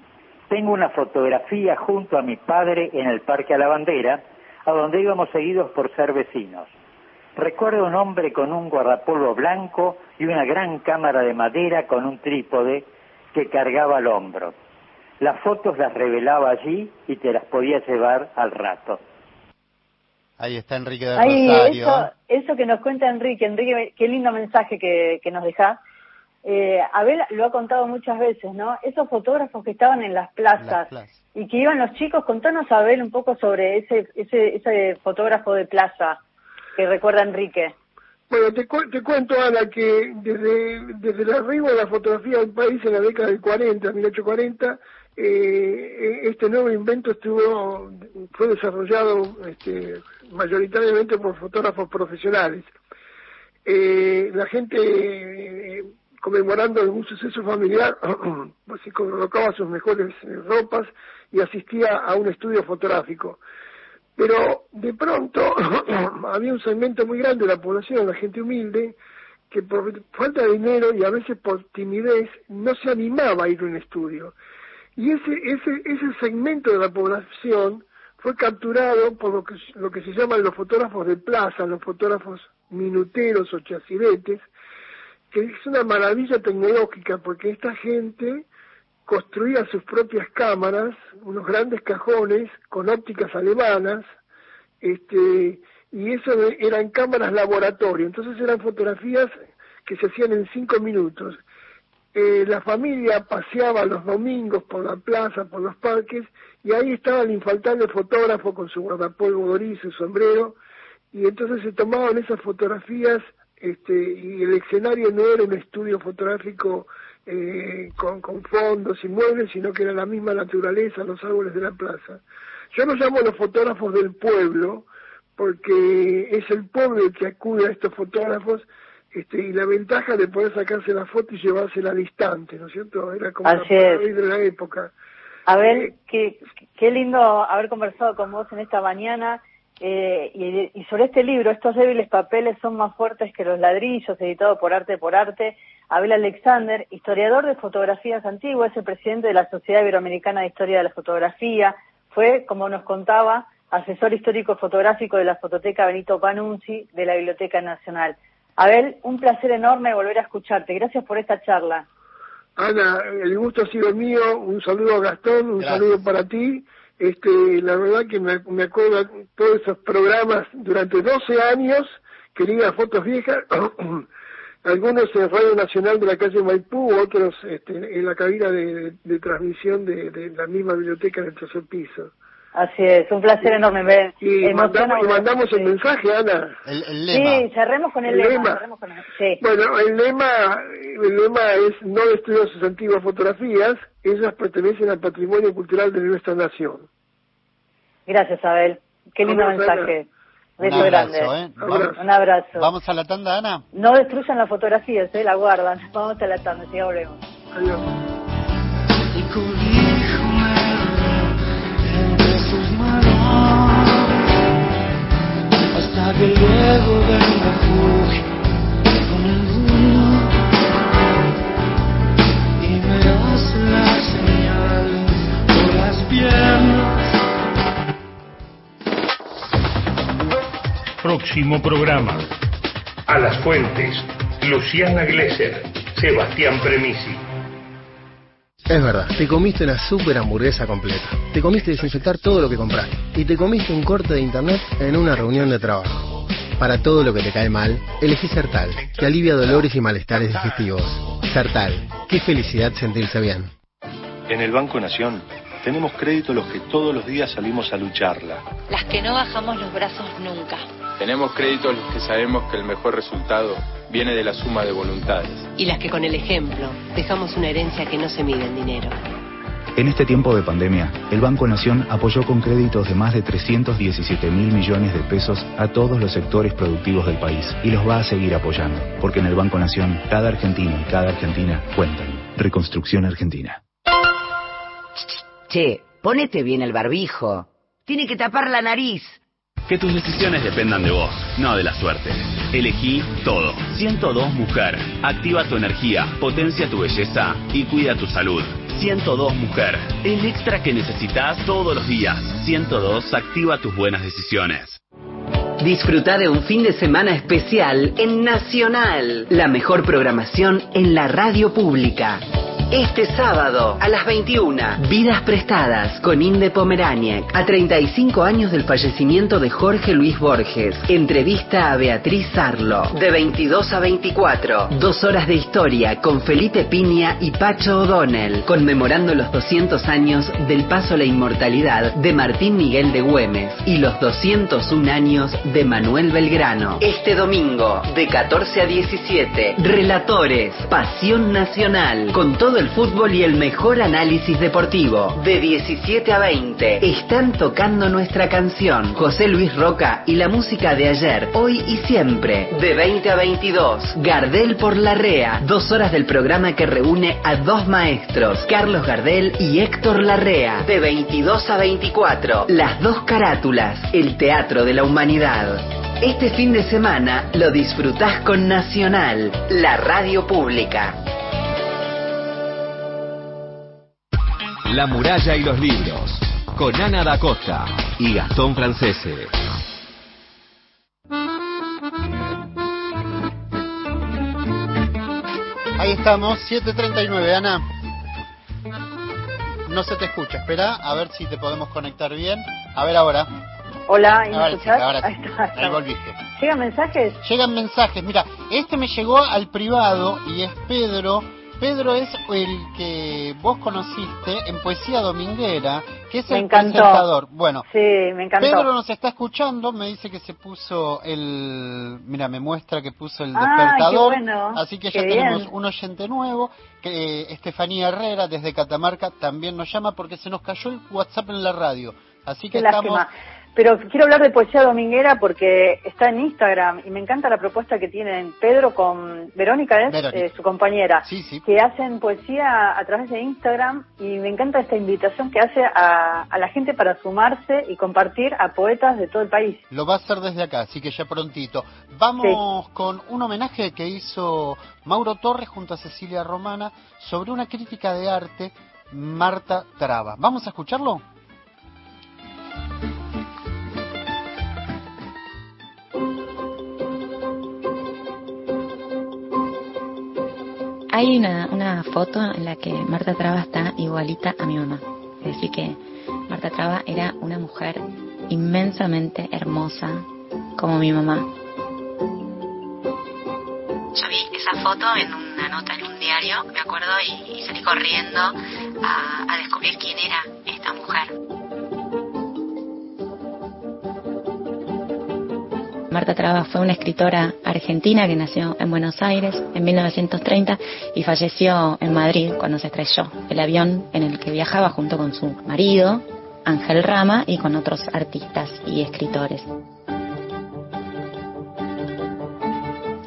Tengo una fotografía junto a mi padre en el Parque a la Bandera, a donde íbamos seguidos por ser vecinos. Recuerdo un hombre con un guardapolvo blanco y una gran cámara de madera con un trípode que cargaba al hombro. Las fotos las revelaba allí y te las podías llevar al rato. Ahí está Enrique de Rosario. Eso, eso que nos cuenta Enrique, Enrique, qué lindo mensaje que, que nos deja eh, Abel lo ha contado muchas veces, ¿no? Esos fotógrafos que estaban en las plazas y que iban los chicos, contanos Abel un poco sobre ese, ese, ese fotógrafo de plaza que recuerda Enrique. Bueno, te, te cuento, Ana, que desde, desde el arribo de la fotografía del país en la década del 40, 1840, eh, este nuevo invento estuvo fue desarrollado este, mayoritariamente por fotógrafos profesionales. Eh, la gente conmemorando algún suceso familiar, pues se colocaba sus mejores eh, ropas y asistía a un estudio fotográfico. Pero de pronto había un segmento muy grande de la población, la gente humilde, que por falta de dinero y a veces por timidez no se animaba a ir a un estudio. Y ese, ese, ese segmento de la población fue capturado por lo que, lo que se llaman los fotógrafos de plaza, los fotógrafos minuteros o chaciretes, que es una maravilla tecnológica porque esta gente construía sus propias cámaras, unos grandes cajones con ópticas alemanas, este, y eso eran cámaras laboratorio, entonces eran fotografías que se hacían en cinco minutos. Eh, la familia paseaba los domingos por la plaza, por los parques, y ahí estaba el infaltable fotógrafo con su guardapolvo doris, su sombrero, y entonces se tomaban esas fotografías este, y el escenario no era un estudio fotográfico eh, con, con fondos y muebles, sino que era la misma naturaleza, los árboles de la plaza. Yo los llamo los fotógrafos del pueblo, porque es el pueblo el que acude a estos fotógrafos este, y la ventaja de poder sacarse la foto y llevársela distante, ¿no es cierto? Era como la de la época. Abel, qué, qué lindo haber conversado con vos en esta mañana. Eh, y, y, sobre este libro, estos débiles papeles son más fuertes que los ladrillos, editado por Arte por Arte. Abel Alexander, historiador de fotografías antiguas, es el presidente de la Sociedad Iberoamericana de Historia de la Fotografía. Fue, como nos contaba, asesor histórico fotográfico de la Fototeca Benito Panunzi de la Biblioteca Nacional. Abel, un placer enorme volver a escucharte. Gracias por esta charla. Ana, el gusto ha sido mío. Un saludo a Gastón, un saludo para ti. Este, la verdad que me, acuerdo todos esos programas durante 12 años, quería fotos viejas, algunos en Radio Nacional de la calle Maipú, otros este, en la cabina de, transmisión de, de, la misma biblioteca en el tercer piso. Así es, un placer enorme. ver. y, mandamos, y mandamos el mensaje, Ana. El, lema. Sí, cerremos con el, lema. Bueno, el lema, el lema es no destruir sus antiguas fotografías, ellas pertenecen al patrimonio cultural de nuestra nación. Gracias, Abel. Qué lindo mensaje. Un abrazo, ¿eh? Un abrazo. ¿Vamos a la tanda, Ana? No destruyan las fotografías, ¿eh? La guardan. Vamos a la tanda, ya volvemos. Adiós. Que luego del refugio con el mundo y me das las señales por las piernas. Próximo programa. A las fuentes. Luciana Glesser. Sebastián Premisi. Es verdad, te comiste una super hamburguesa completa. Te comiste desinfectar todo lo que compraste. Y te comiste un corte de internet en una reunión de trabajo. Para todo lo que te cae mal, elegí Sertal, que alivia dolores y malestares digestivos. Sertal, qué felicidad sentirse bien. En el Banco Nación tenemos crédito los que todos los días salimos a lucharla. Las que no bajamos los brazos nunca. Tenemos crédito los que sabemos que el mejor resultado viene de la suma de voluntades. Y las que con el ejemplo dejamos una herencia que no se mide en dinero. En este tiempo de pandemia, el Banco Nación apoyó con créditos de más de 317 mil millones de pesos a todos los sectores productivos del país y los va a seguir apoyando, porque en el Banco Nación cada argentino y cada argentina cuentan. Reconstrucción Argentina. Che, ponete bien el barbijo. Tiene que tapar la nariz. Que tus decisiones dependan de vos, no de la suerte. Elegí todo. 102 Mujer. Activa tu energía, potencia tu belleza y cuida tu salud. 102 Mujer. El extra que necesitas todos los días. 102 activa tus buenas decisiones. Disfruta de un fin de semana especial en Nacional. La mejor programación en la radio pública. Este sábado a las 21, Vidas Prestadas con Inde Pomeraniec. A 35 años del fallecimiento de Jorge Luis Borges. Entrevista a Beatriz Sarlo. De 22 a 24, dos horas de historia con Felipe Piña y Pacho O'Donnell. Conmemorando los 200 años del paso a la inmortalidad de Martín Miguel de Güemes y los 201 años de Manuel Belgrano. Este domingo, de 14 a 17, Relatores, Pasión Nacional, con el fútbol y el mejor análisis deportivo. De 17 a 20 están tocando nuestra canción. José Luis Roca y la música de ayer, hoy y siempre. De 20 a 22, Gardel por la Rea. Dos horas del programa que reúne a dos maestros, Carlos Gardel y Héctor Larrea. De 22 a 24, Las dos carátulas, el teatro de la humanidad. Este fin de semana lo disfrutás con Nacional, la radio pública. La muralla y los libros, con Ana da Costa y Gastón Francese. Ahí estamos, 7.39, Ana. No se te escucha, espera, a ver si te podemos conectar bien. A ver ahora. Hola, ¿y me sí, escuchás? ahora sí. Ahí está, Ahí volviste. ¿Llegan mensajes? Llegan mensajes, mira, este me llegó al privado y es Pedro. Pedro es el que vos conociste en Poesía Dominguera, que es Me el encantó. presentador. Bueno, Sí, me encantó. Pedro nos está escuchando, me dice que se puso el... Mira, me muestra que puso el Ah, despertador. qué bueno, Así que qué ya tenemos un oyente nuevo, que eh, Estefanía Herrera desde Catamarca también nos llama porque se nos cayó el WhatsApp en la radio. Así que estamos... pero quiero hablar de poesía dominguera porque está en Instagram y me encanta la propuesta que tienen Pedro con Verónica, ¿es? Verónica. Eh, su compañera, Sí, sí. que hacen poesía a través de Instagram y me encanta esta invitación que hace a, a la gente para sumarse y compartir a poetas de todo el país. Lo va a hacer desde acá, así que ya prontito. Vamos con un homenaje que hizo Mauro Torres junto a Cecilia Romana sobre una crítica de arte, Marta Traba. ¿Vamos a escucharlo? Hay una, una foto en la que Marta Traba está igualita a mi mamá. Es decir, que Marta Traba era una mujer inmensamente hermosa como mi mamá. Yo vi esa foto en una nota en un diario, me acuerdo, y, salí corriendo a, a descubrir quién era esta mujer. Marta Traba fue una escritora argentina que nació en Buenos Aires en 1930 y falleció en Madrid cuando se estrelló el avión en el que viajaba junto con su marido, Ángel Rama, y con otros artistas y escritores.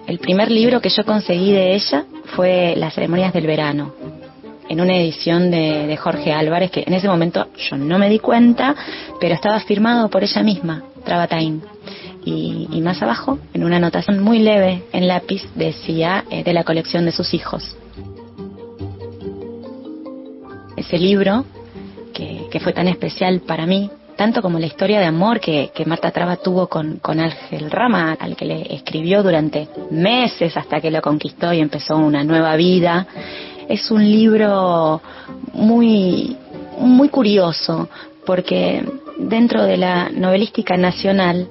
El primer libro que yo conseguí de ella fue Las ceremonias del verano, en una edición de, Jorge Álvarez, que en ese momento yo no me di cuenta, pero estaba firmado por ella misma, Travatain. Y, y más abajo, en una anotación muy leve en lápiz, decía eh, de la colección de sus hijos. Ese libro, que, fue tan especial para mí, tanto como la historia de amor que, que Marta Traba tuvo con, con Ángel Rama, al que le escribió durante meses hasta que lo conquistó y empezó una nueva vida. Es un libro muy, muy curioso, porque dentro de la novelística nacional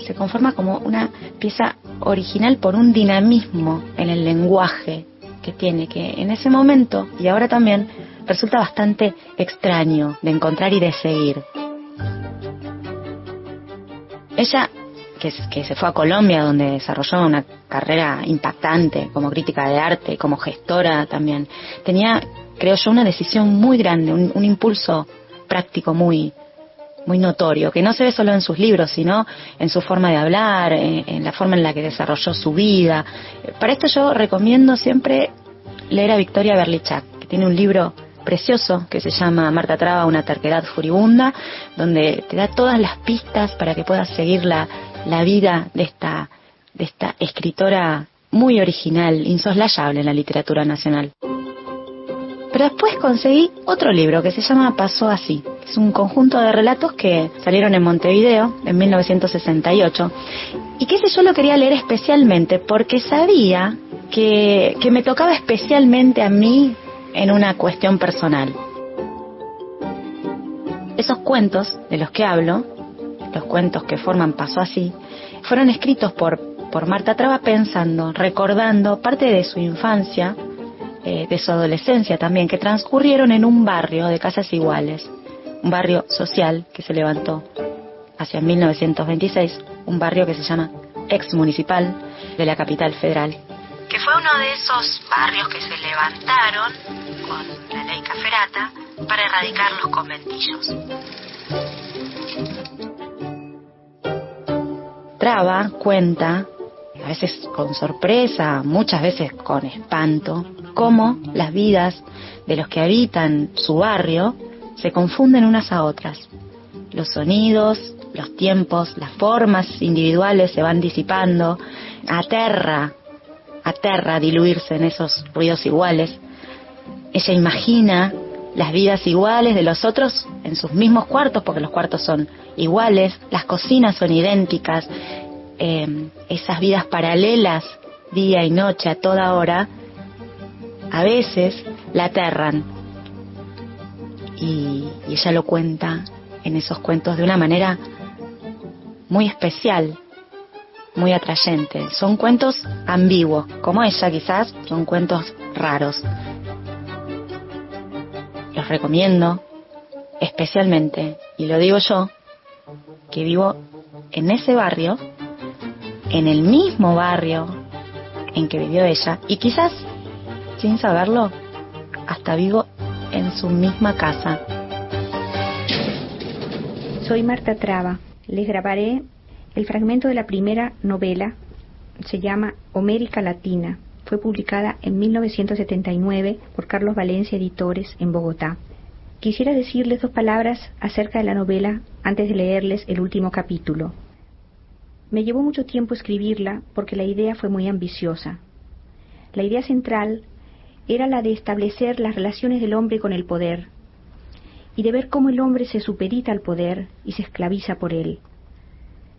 se conforma como una pieza original por un dinamismo en el lenguaje que tiene, que en ese momento y ahora también resulta bastante extraño de encontrar y de seguir. Ella, que, se fue a Colombia, donde desarrolló una carrera impactante como crítica de arte, como gestora también, tenía, creo yo, una decisión muy grande, un, un impulso práctico muy, muy notorio, que no se ve solo en sus libros, sino en su forma de hablar, en, la forma en la que desarrolló su vida. Para esto yo recomiendo siempre leer a Victoria Berlichak, que tiene un libro precioso que se llama Marta Traba, una terquedad furibunda, donde te da todas las pistas para que puedas seguir la, la vida de esta, de esta escritora muy original, insoslayable en la literatura nacional. Pero después conseguí otro libro que se llama Pasó así. Es un conjunto de relatos que salieron en Montevideo en 1968 y que ese yo lo quería leer especialmente porque sabía que, que me tocaba especialmente a mí en una cuestión personal. Esos cuentos de los que hablo, los cuentos que forman Pasó así, fueron escritos por, por Marta Traba pensando, recordando parte de su infancia, eh, de su adolescencia también, que transcurrieron en un barrio de casas iguales, un barrio social que se levantó hacia 1926, un barrio que se llama ex municipal de la capital federal. Que fue uno de esos barrios que se levantaron con la ley Caferata para erradicar los conventillos. Traba cuenta, a veces con sorpresa, muchas veces con espanto, cómo las vidas de los que habitan su barrio se confunden unas a otras. Los sonidos, los tiempos, las formas individuales se van disipando, aterra, aterra diluirse en esos ruidos iguales. Ella imagina las vidas iguales de los otros en sus mismos cuartos, porque los cuartos son iguales, las cocinas son idénticas, eh, esas vidas paralelas, día y noche, a toda hora, a veces la aterran. Y, ella lo cuenta en esos cuentos de una manera muy especial, muy atrayente. Son cuentos ambiguos, como ella quizás, son cuentos raros. Los recomiendo especialmente, y lo digo yo, que vivo en ese barrio, en el mismo barrio en que vivió ella, y quizás, sin saberlo, hasta vivo en su misma casa. Soy Marta Traba les grabaré el fragmento de la primera novela, se llama América Latina. Fue publicada en 1979 por Carlos Valencia Editores en Bogotá. Quisiera decirles dos palabras acerca de la novela antes de leerles el último capítulo. Me llevó mucho tiempo escribirla porque la idea fue muy ambiciosa. La idea central era la de establecer las relaciones del hombre con el poder y de ver cómo el hombre se superita al poder y se esclaviza por él.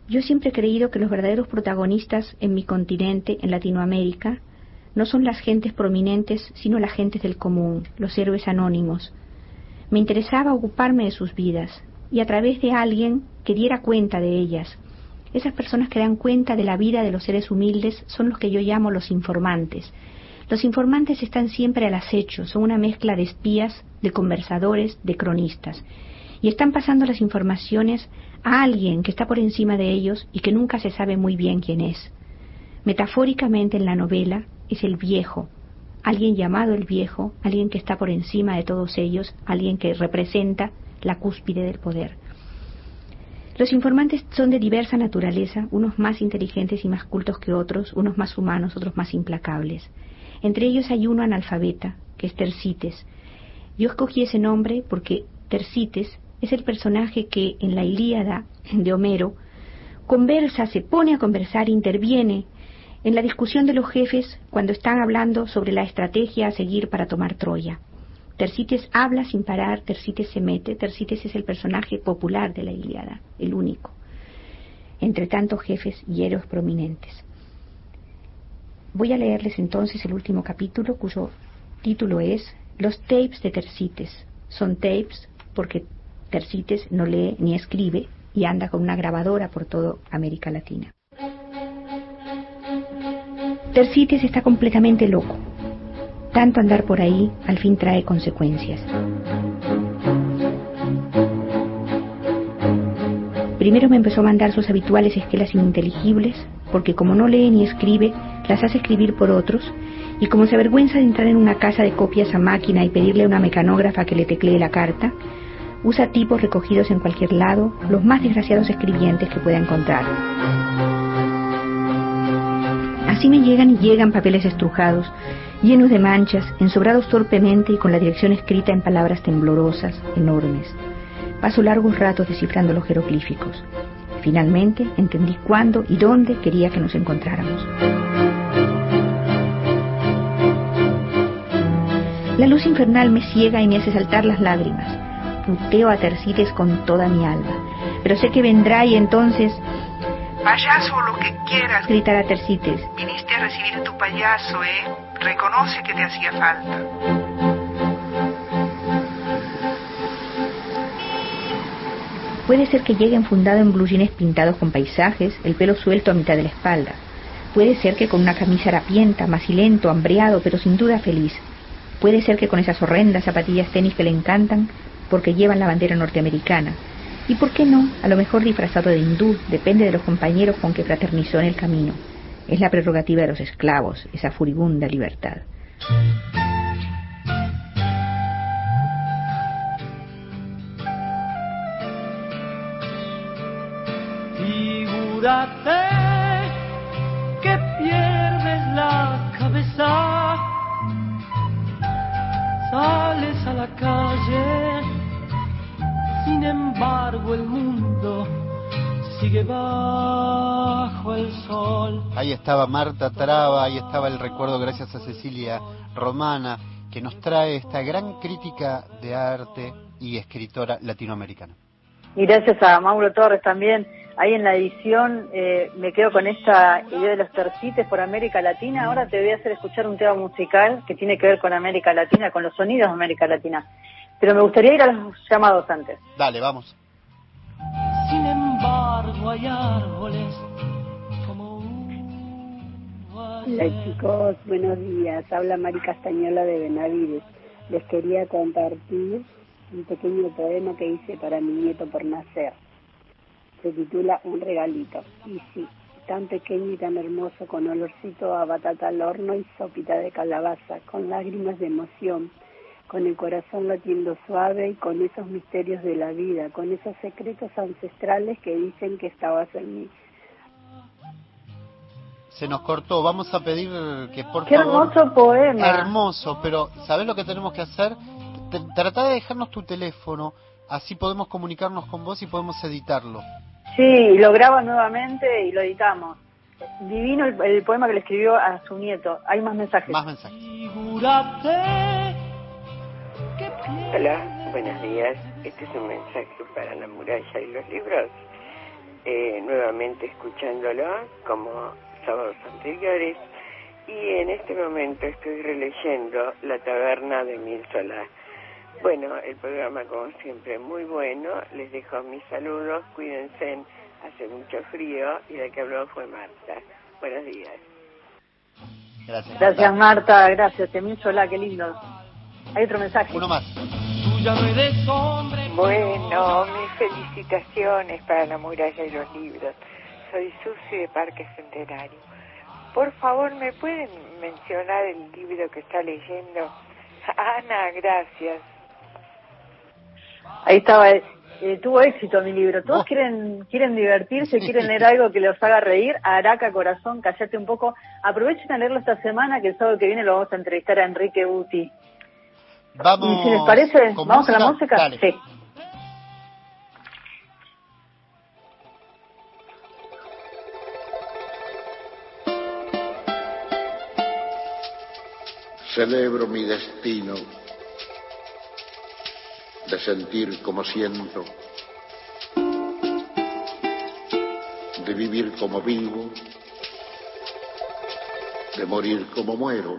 Yo siempre he creído que los verdaderos protagonistas en mi continente, en Latinoamérica, no son las gentes prominentes, sino las gentes del común, los héroes anónimos, me interesaba ocuparme de sus vidas y a través de alguien que diera cuenta de ellas. Esas personas que dan cuenta de la vida de los seres humildes son los que yo llamo los informantes. Los informantes están siempre al acecho, son una mezcla de espías, de conversadores, de cronistas, y están pasando las informaciones a alguien que está por encima de ellos y que nunca se sabe muy bien quién es. Metafóricamente en la novela es el viejo, alguien llamado el viejo, alguien que está por encima de todos ellos, alguien que representa la cúspide del poder. Los informantes son de diversa naturaleza, unos más inteligentes y más cultos que otros, unos más humanos, otros más implacables. Entre ellos hay uno analfabeta, que es Tercites. Yo escogí ese nombre porque Tercites es el personaje que en la Ilíada de Homero conversa, se pone a conversar, interviene en la discusión de los jefes cuando están hablando sobre la estrategia a seguir para tomar Troya. Tercites habla sin parar, Tercites se mete, Tercites es el personaje popular de la Ilíada, el único, entre tantos jefes y héroes prominentes. Voy a leerles entonces el último capítulo cuyo título es Los tapes de Tercites. Son tapes porque Tercites no lee ni escribe y anda con una grabadora por toda América Latina. Tercites está completamente loco. Tanto andar por ahí al fin trae consecuencias. Primero me empezó a mandar sus habituales esquelas ininteligibles, porque como no lee ni escribe, las hace escribir por otros, y como se avergüenza de entrar en una casa de copias a máquina y pedirle a una mecanógrafa que le teclee la carta, usa tipos recogidos en cualquier lado, los más desgraciados escribientes que pueda encontrar. Así me llegan y llegan papeles estrujados, llenos de manchas, ensobrados torpemente y con la dirección escrita en palabras temblorosas, enormes. Paso largos ratos descifrando los jeroglíficos. Finalmente entendí cuándo y dónde quería que nos encontráramos. La luz infernal me ciega y me hace saltar las lágrimas. Puteo a Tercites con toda mi alma. Pero sé que vendrá y entonces Payaso lo que quieras, gritará Tercites. Viniste a recibir tu payaso, ¿eh? Reconoce que te hacía falta. Puede ser que llegue enfundado en blue pintados con paisajes, el pelo suelto a mitad de la espalda. Puede ser que con una camisa harapienta, macilento, hambreado, pero sin duda feliz. Puede ser que con esas horrendas zapatillas tenis que le encantan porque llevan la bandera norteamericana y por qué no, a lo mejor disfrazado de hindú, depende de los compañeros con que fraternizó en el camino. Es la prerrogativa de los esclavos, esa furibunda libertad. Que pierdes la cabeza, la calle sin embargo, el mundo sigue bajo el sol. Ahí estaba Marta Traba, ahí estaba el recuerdo gracias a Cecilia Romana, que nos trae esta gran crítica de arte y escritora latinoamericana. Y gracias a Mauro Torres también. Ahí en la edición eh, me quedo con esta idea de los tercites por América Latina. Ahora te voy a hacer escuchar un tema musical que tiene que ver con América Latina, con los sonidos de América Latina. Pero me gustaría ir a los llamados antes. Dale, vamos. Sin embargo, hay árboles como Hola chicos, buenos días. Habla Mari Castañola de Benavides. Les quería compartir un pequeño poema que hice para mi nieto por nacer. Se titula Un regalito. Y sí, tan pequeño y tan hermoso, con olorcito a batata al horno y sopita de calabaza, con lágrimas de emoción con el corazón latiendo suave y con esos misterios de la vida, con esos secretos ancestrales que dicen que estabas en mí. Se nos cortó, vamos a pedir que por Qué favor... hermoso poema. Hermoso, pero ¿sabes lo que tenemos que hacer? T- Trata de dejarnos tu teléfono, así podemos comunicarnos con vos y podemos editarlo. Sí, lo graba nuevamente y lo editamos. Divino el, el poema que le escribió a su nieto. Hay más mensajes. Más mensajes. Hola, buenos días. Este es un mensaje para la muralla y los libros. Eh, nuevamente escuchándolo como sábados anteriores y en este momento estoy releyendo La taberna de Mil Solá. Bueno, el programa como siempre muy bueno. Les dejo mis saludos. Cuídense. Hace mucho frío y la que habló fue Marta. Buenos días. Gracias. Gracias Marta, gracias. Temil Solá, qué lindo. Hay otro mensaje. Uno más. Bueno, mis felicitaciones para la muralla y los libros. Soy Susi de Parque Centenario. Por favor, ¿me pueden mencionar el libro que está leyendo? Ana, gracias. Ahí estaba. eh, eh, tuvo éxito mi libro. Todos quieren quieren divertirse, quieren leer algo que los haga reír. Araca, corazón, callate un poco. Aprovechen a leerlo esta semana, que el sábado que viene lo vamos a entrevistar a Enrique Buti. Vamos. y si les parece, ¿con vamos a la música. Dale. Sí. Celebro mi destino de sentir como siento, de vivir como vivo, de morir como muero.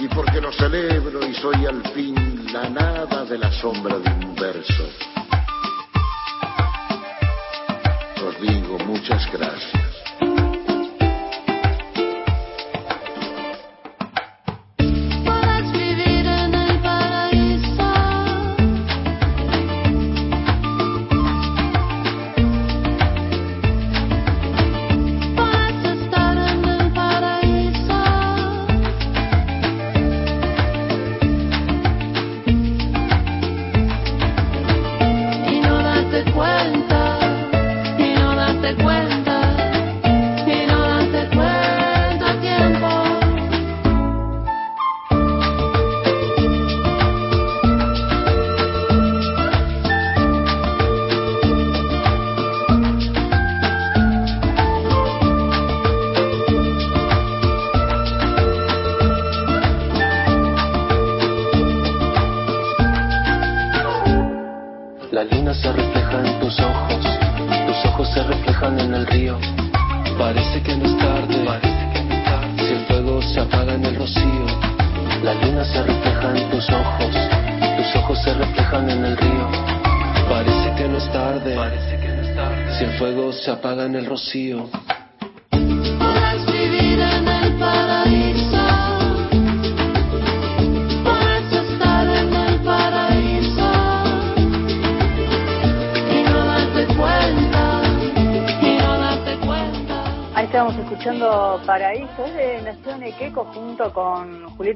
Y porque lo celebro y soy al fin la nada de la sombra de un verso. Os digo muchas gracias.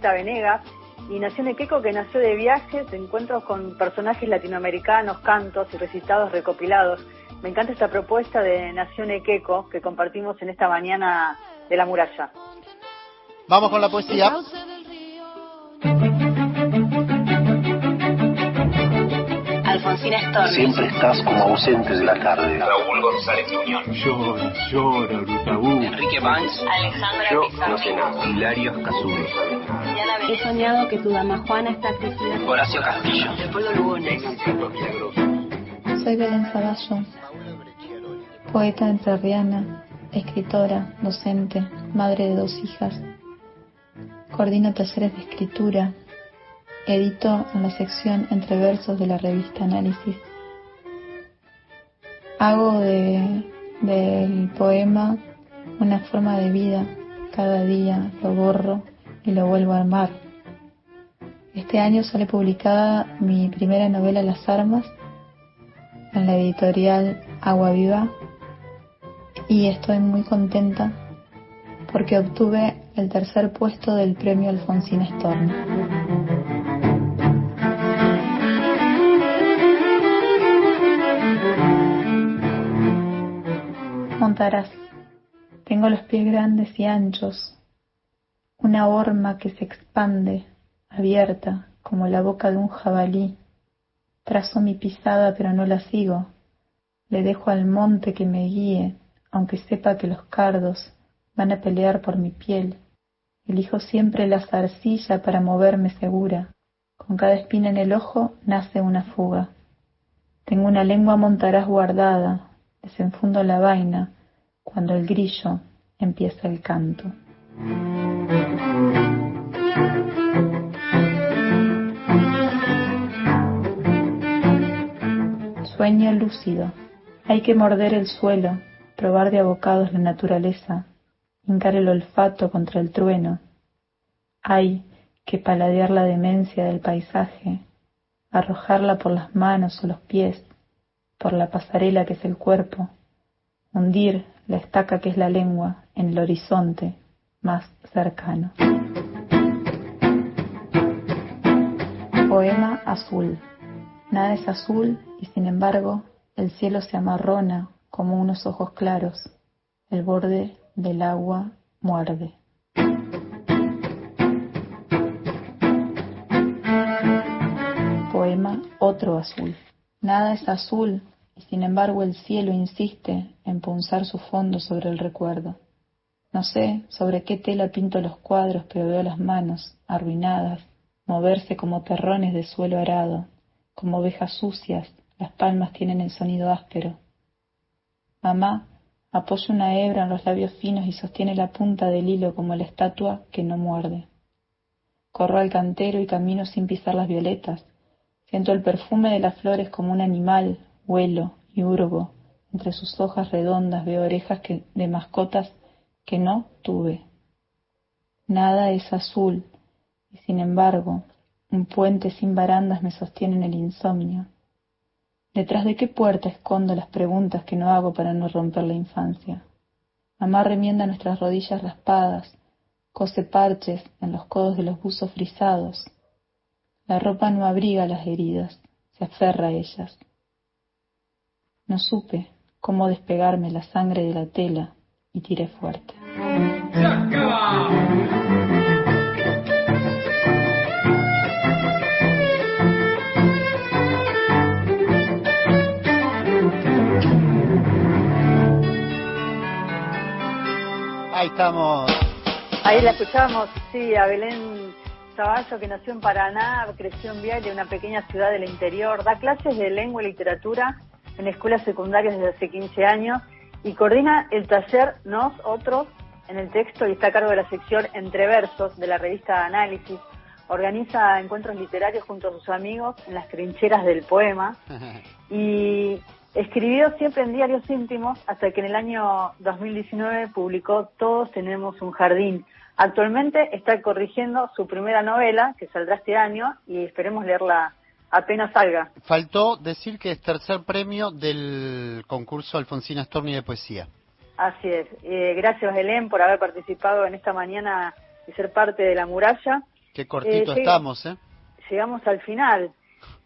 Julieta Venegas. Y Nación Equeco que nació de viajes, de encuentros con personajes latinoamericanos, cantos y recitados recopilados. Me encanta esta propuesta de Nación Equeco que compartimos en esta mañana de la muralla. Vamos con la poesía. Alfonsina Storni. Siempre estás como ausente de la tarde. Raúl González Muñoz. Llora, llora, Brutaú. Enrique Banks. Alejandra Yo Pizarro. no sé nada. Hilario Casume. He soñado que tu dama Juana está crecida. Horacio Castillo. Leopoldo Lugones. Soy Belén Zaballo, poeta entrerriana, escritora, docente, madre de dos hijas. Coordino talleres de escritura. Edito en la sección Entre Versos de la revista Análisis. Hago de, del poema una forma de vida. Cada día lo borro y lo vuelvo a armar. Este año sale publicada mi primera novela Las Armas en la editorial Agua Viva y estoy muy contenta porque obtuve el tercer puesto del premio Alfonsín Storni. Tengo los pies grandes y anchos, una horma que se expande, abierta, como la boca de un jabalí. Trazo mi pisada pero no la sigo. Le dejo al monte que me guíe, aunque sepa que los cardos van a pelear por mi piel. Elijo siempre la zarcilla para moverme segura. Con cada espina en el ojo nace una fuga. Tengo una lengua montarás guardada, desenfundo la vaina, cuando el grillo empieza el canto. Sueño lúcido. Hay que morder el suelo, probar de abocados la naturaleza, hincar el olfato contra el trueno. Hay que paladear la demencia del paisaje, arrojarla por las manos o los pies, por la pasarela que es el cuerpo, hundir la estaca que es la lengua en el horizonte más cercano. Poema azul. Nada es azul y sin embargo el cielo se amarrona como unos ojos claros. El borde del agua muerde. Poema Otro azul. Nada es azul sin embargo el cielo insiste en punzar su fondo sobre el recuerdo. No sé sobre qué tela pinto los cuadros, pero veo las manos, arruinadas, moverse como terrones de suelo arado, como ovejas sucias, las palmas tienen el sonido áspero. Mamá apoya una hebra en los labios finos y sostiene la punta del hilo como la estatua que no muerde. Corro al cantero y camino sin pisar las violetas. Siento el perfume de las flores como un animal, huelo y hurgo. Entre sus hojas redondas veo orejas que, de mascotas que no tuve. Nada es azul y sin embargo un puente sin barandas me sostiene en el insomnio. ¿Detrás de qué puerta escondo las preguntas que no hago para no romper la infancia? Mamá remienda nuestras rodillas raspadas, cose parches en los codos de los buzos frisados. La ropa no abriga las heridas, se aferra a ellas. No supe cómo despegarme la sangre de la tela y tiré fuerte. Ahí estamos. Ahí la escuchamos, sí, a Belén Zaballo, que nació en Paraná, creció en Viale, una pequeña ciudad del interior, da clases de lengua y literatura en escuelas secundarias desde hace 15 años y coordina el taller Nos, Otros, en el texto y está a cargo de la sección Entre Versos de la revista Análisis. Organiza encuentros literarios junto a sus amigos en las trincheras del poema y Escribió siempre en diarios íntimos hasta que en el año 2019 publicó Todos tenemos un jardín. Actualmente está corrigiendo su primera novela, que saldrá este año, y esperemos leerla apenas salga. Faltó decir que es tercer premio del concurso Alfonsina Storni de poesía. Así es. Eh, gracias, Belén, por haber participado en esta mañana y ser parte de la muralla. Qué cortito Eh, estamos, ¿eh? Llegamos al final.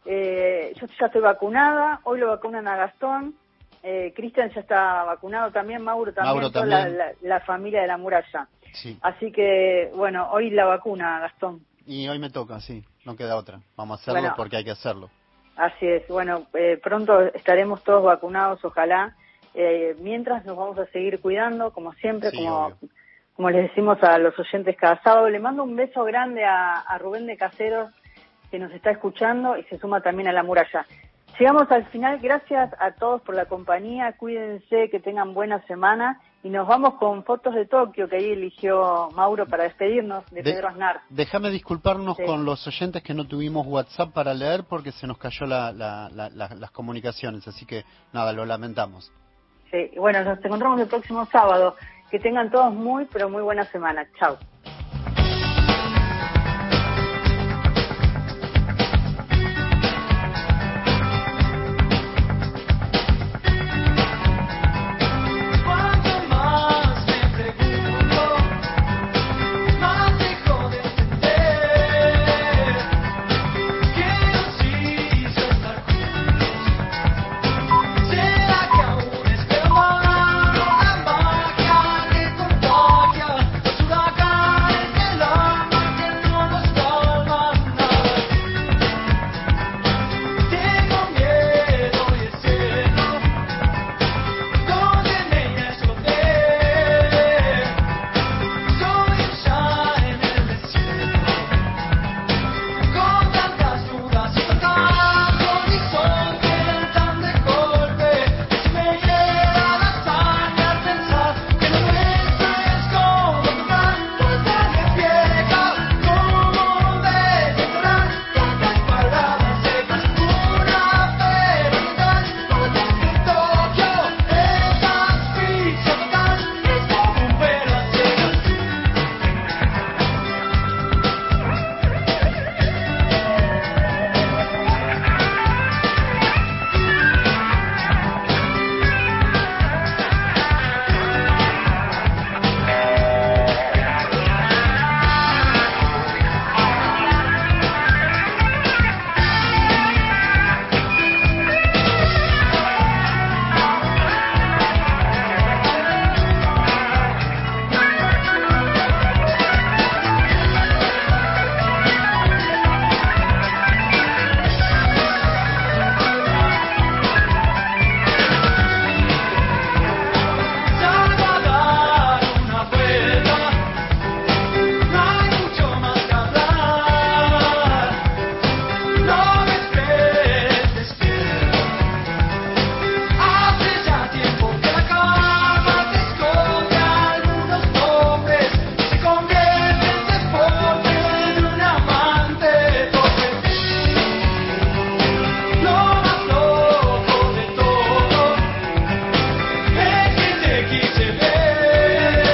Eh, yo ya estoy vacunada, hoy lo vacunan a Gastón, eh, Cristian ya está vacunado también, Mauro también, Mauro toda también. La, la- la familia de la muralla. Sí. Así que, bueno, hoy la vacuna, Gastón. Y hoy me toca, sí, no queda otra. Vamos a hacerlo Bueno. porque hay que hacerlo. Así es, bueno, eh, pronto estaremos todos vacunados, ojalá. Eh, mientras nos vamos a seguir cuidando, como siempre, Sí, como, obvio. como les decimos a los oyentes cada sábado. Le mando un beso grande a, a Rubén de Caseros, que nos está escuchando y se suma también a la muralla. Llegamos al final, gracias a todos por la compañía, cuídense, que tengan buena semana y nos vamos con fotos de Tokio que ahí eligió Mauro para despedirnos de, De- Pedro Aznar. Déjame disculparnos Sí. con los oyentes que no tuvimos WhatsApp para leer porque se nos cayó la- la- la- la- las comunicaciones, así que nada, lo lamentamos. Sí, bueno, nos encontramos el próximo sábado. Que tengan todos muy, pero muy buena semana. Chao.